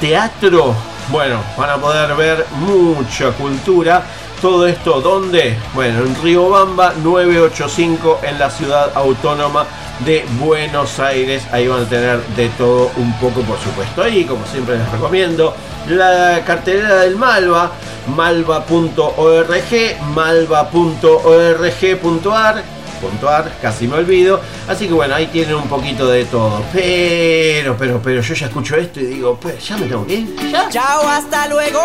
teatro, bueno, van a poder ver mucha cultura. Todo esto, ¿dónde? Bueno, en Río Bamba 985 en la ciudad autónoma de Buenos Aires. Ahí van a tener de todo un poco, por supuesto. Ahí, como siempre les recomiendo, la cartelera del Malva, malva.org, malva.org.ar puntuar, casi me olvido. Así que bueno, ahí tienen un poquito de todo. Pero, pero, pero yo ya escucho esto y digo, pues ya me tengo que ir. ¿Ya? Chao, hasta luego.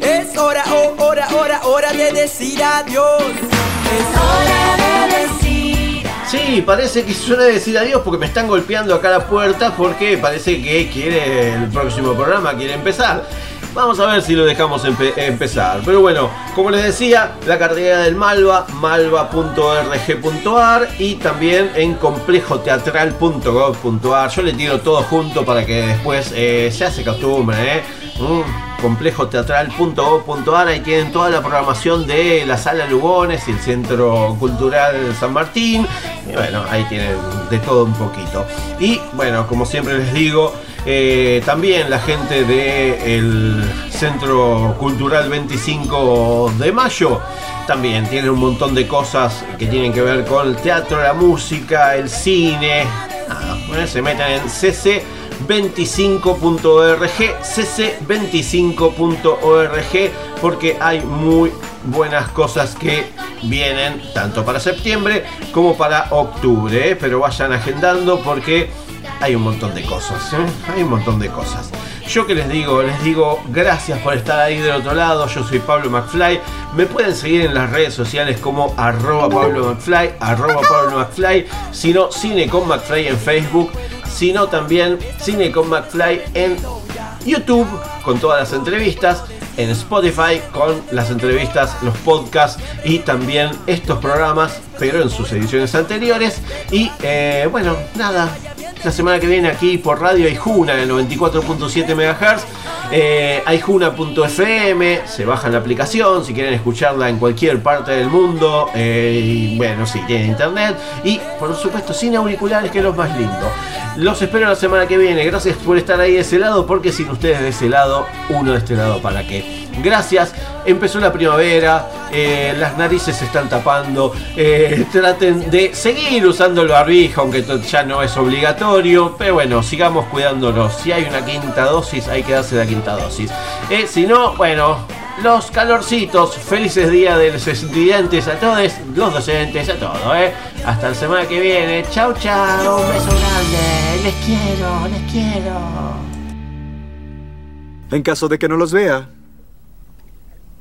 Es hora, oh, hora, hora, hora de decir adiós. Es hora de decir adiós. Sí, parece que suena decir adiós porque me están golpeando acá la puerta porque parece que quiere el próximo programa, quiere empezar. Vamos a ver si lo dejamos empezar. Pero bueno, como les decía, la cartera del Malva, malva.org.ar y también en complejoteatral.gov.ar. Yo le tiro todo junto para que después eh, se hace costumbre, ¿eh? Mm, complejoteatral.gov.ar, ahí tienen toda la programación de la Sala Lugones y el Centro Cultural San Martín. Y bueno, ahí tienen de todo un poquito. Y bueno, como siempre les digo, eh, también la gente del Centro Cultural 25 de Mayo también tiene un montón de cosas que tienen que ver con el teatro, la música, el cine. se meten en cc25.org, cc25.org, porque hay muy buenas cosas que vienen tanto para septiembre como para octubre. ¿eh? Pero vayan agendando porque hay un montón de cosas, ¿eh? hay un montón de cosas. Yo que les digo, les digo gracias por estar ahí del otro lado. Yo soy Pablo McFly. Me pueden seguir en las redes sociales como arroba Pablo McFly, arroba Pablo McFly, sino Cine con en Facebook, sino también Cine con McFly en YouTube con todas las entrevistas en Spotify con las entrevistas, los podcasts y también estos programas, pero en sus ediciones anteriores. Y eh, bueno, nada, la semana que viene aquí por Radio Aijuna, en 94.7 MHz. Eh, Aijuna.fm, se baja la aplicación si quieren escucharla en cualquier parte del mundo. Eh, bueno, si tienen internet. Y por supuesto, sin auriculares, que es lo más lindo. Los espero la semana que viene. Gracias por estar ahí de ese lado, porque sin ustedes de ese lado, uno de este lado, ¿para qué? Gracias. Empezó la primavera eh, las narices se están tapando, eh, traten de seguir usando el barbijo, aunque ya no es obligatorio, pero bueno, sigamos cuidándonos. Si hay una quinta dosis, hay que darse la quinta dosis. Eh, si no, bueno, los calorcitos, felices días de los estudiantes a todos, los docentes, a todos, ¿eh? Hasta la semana que viene. Chau, chau. Un beso grande. Les quiero, les quiero. En caso de que no los vea,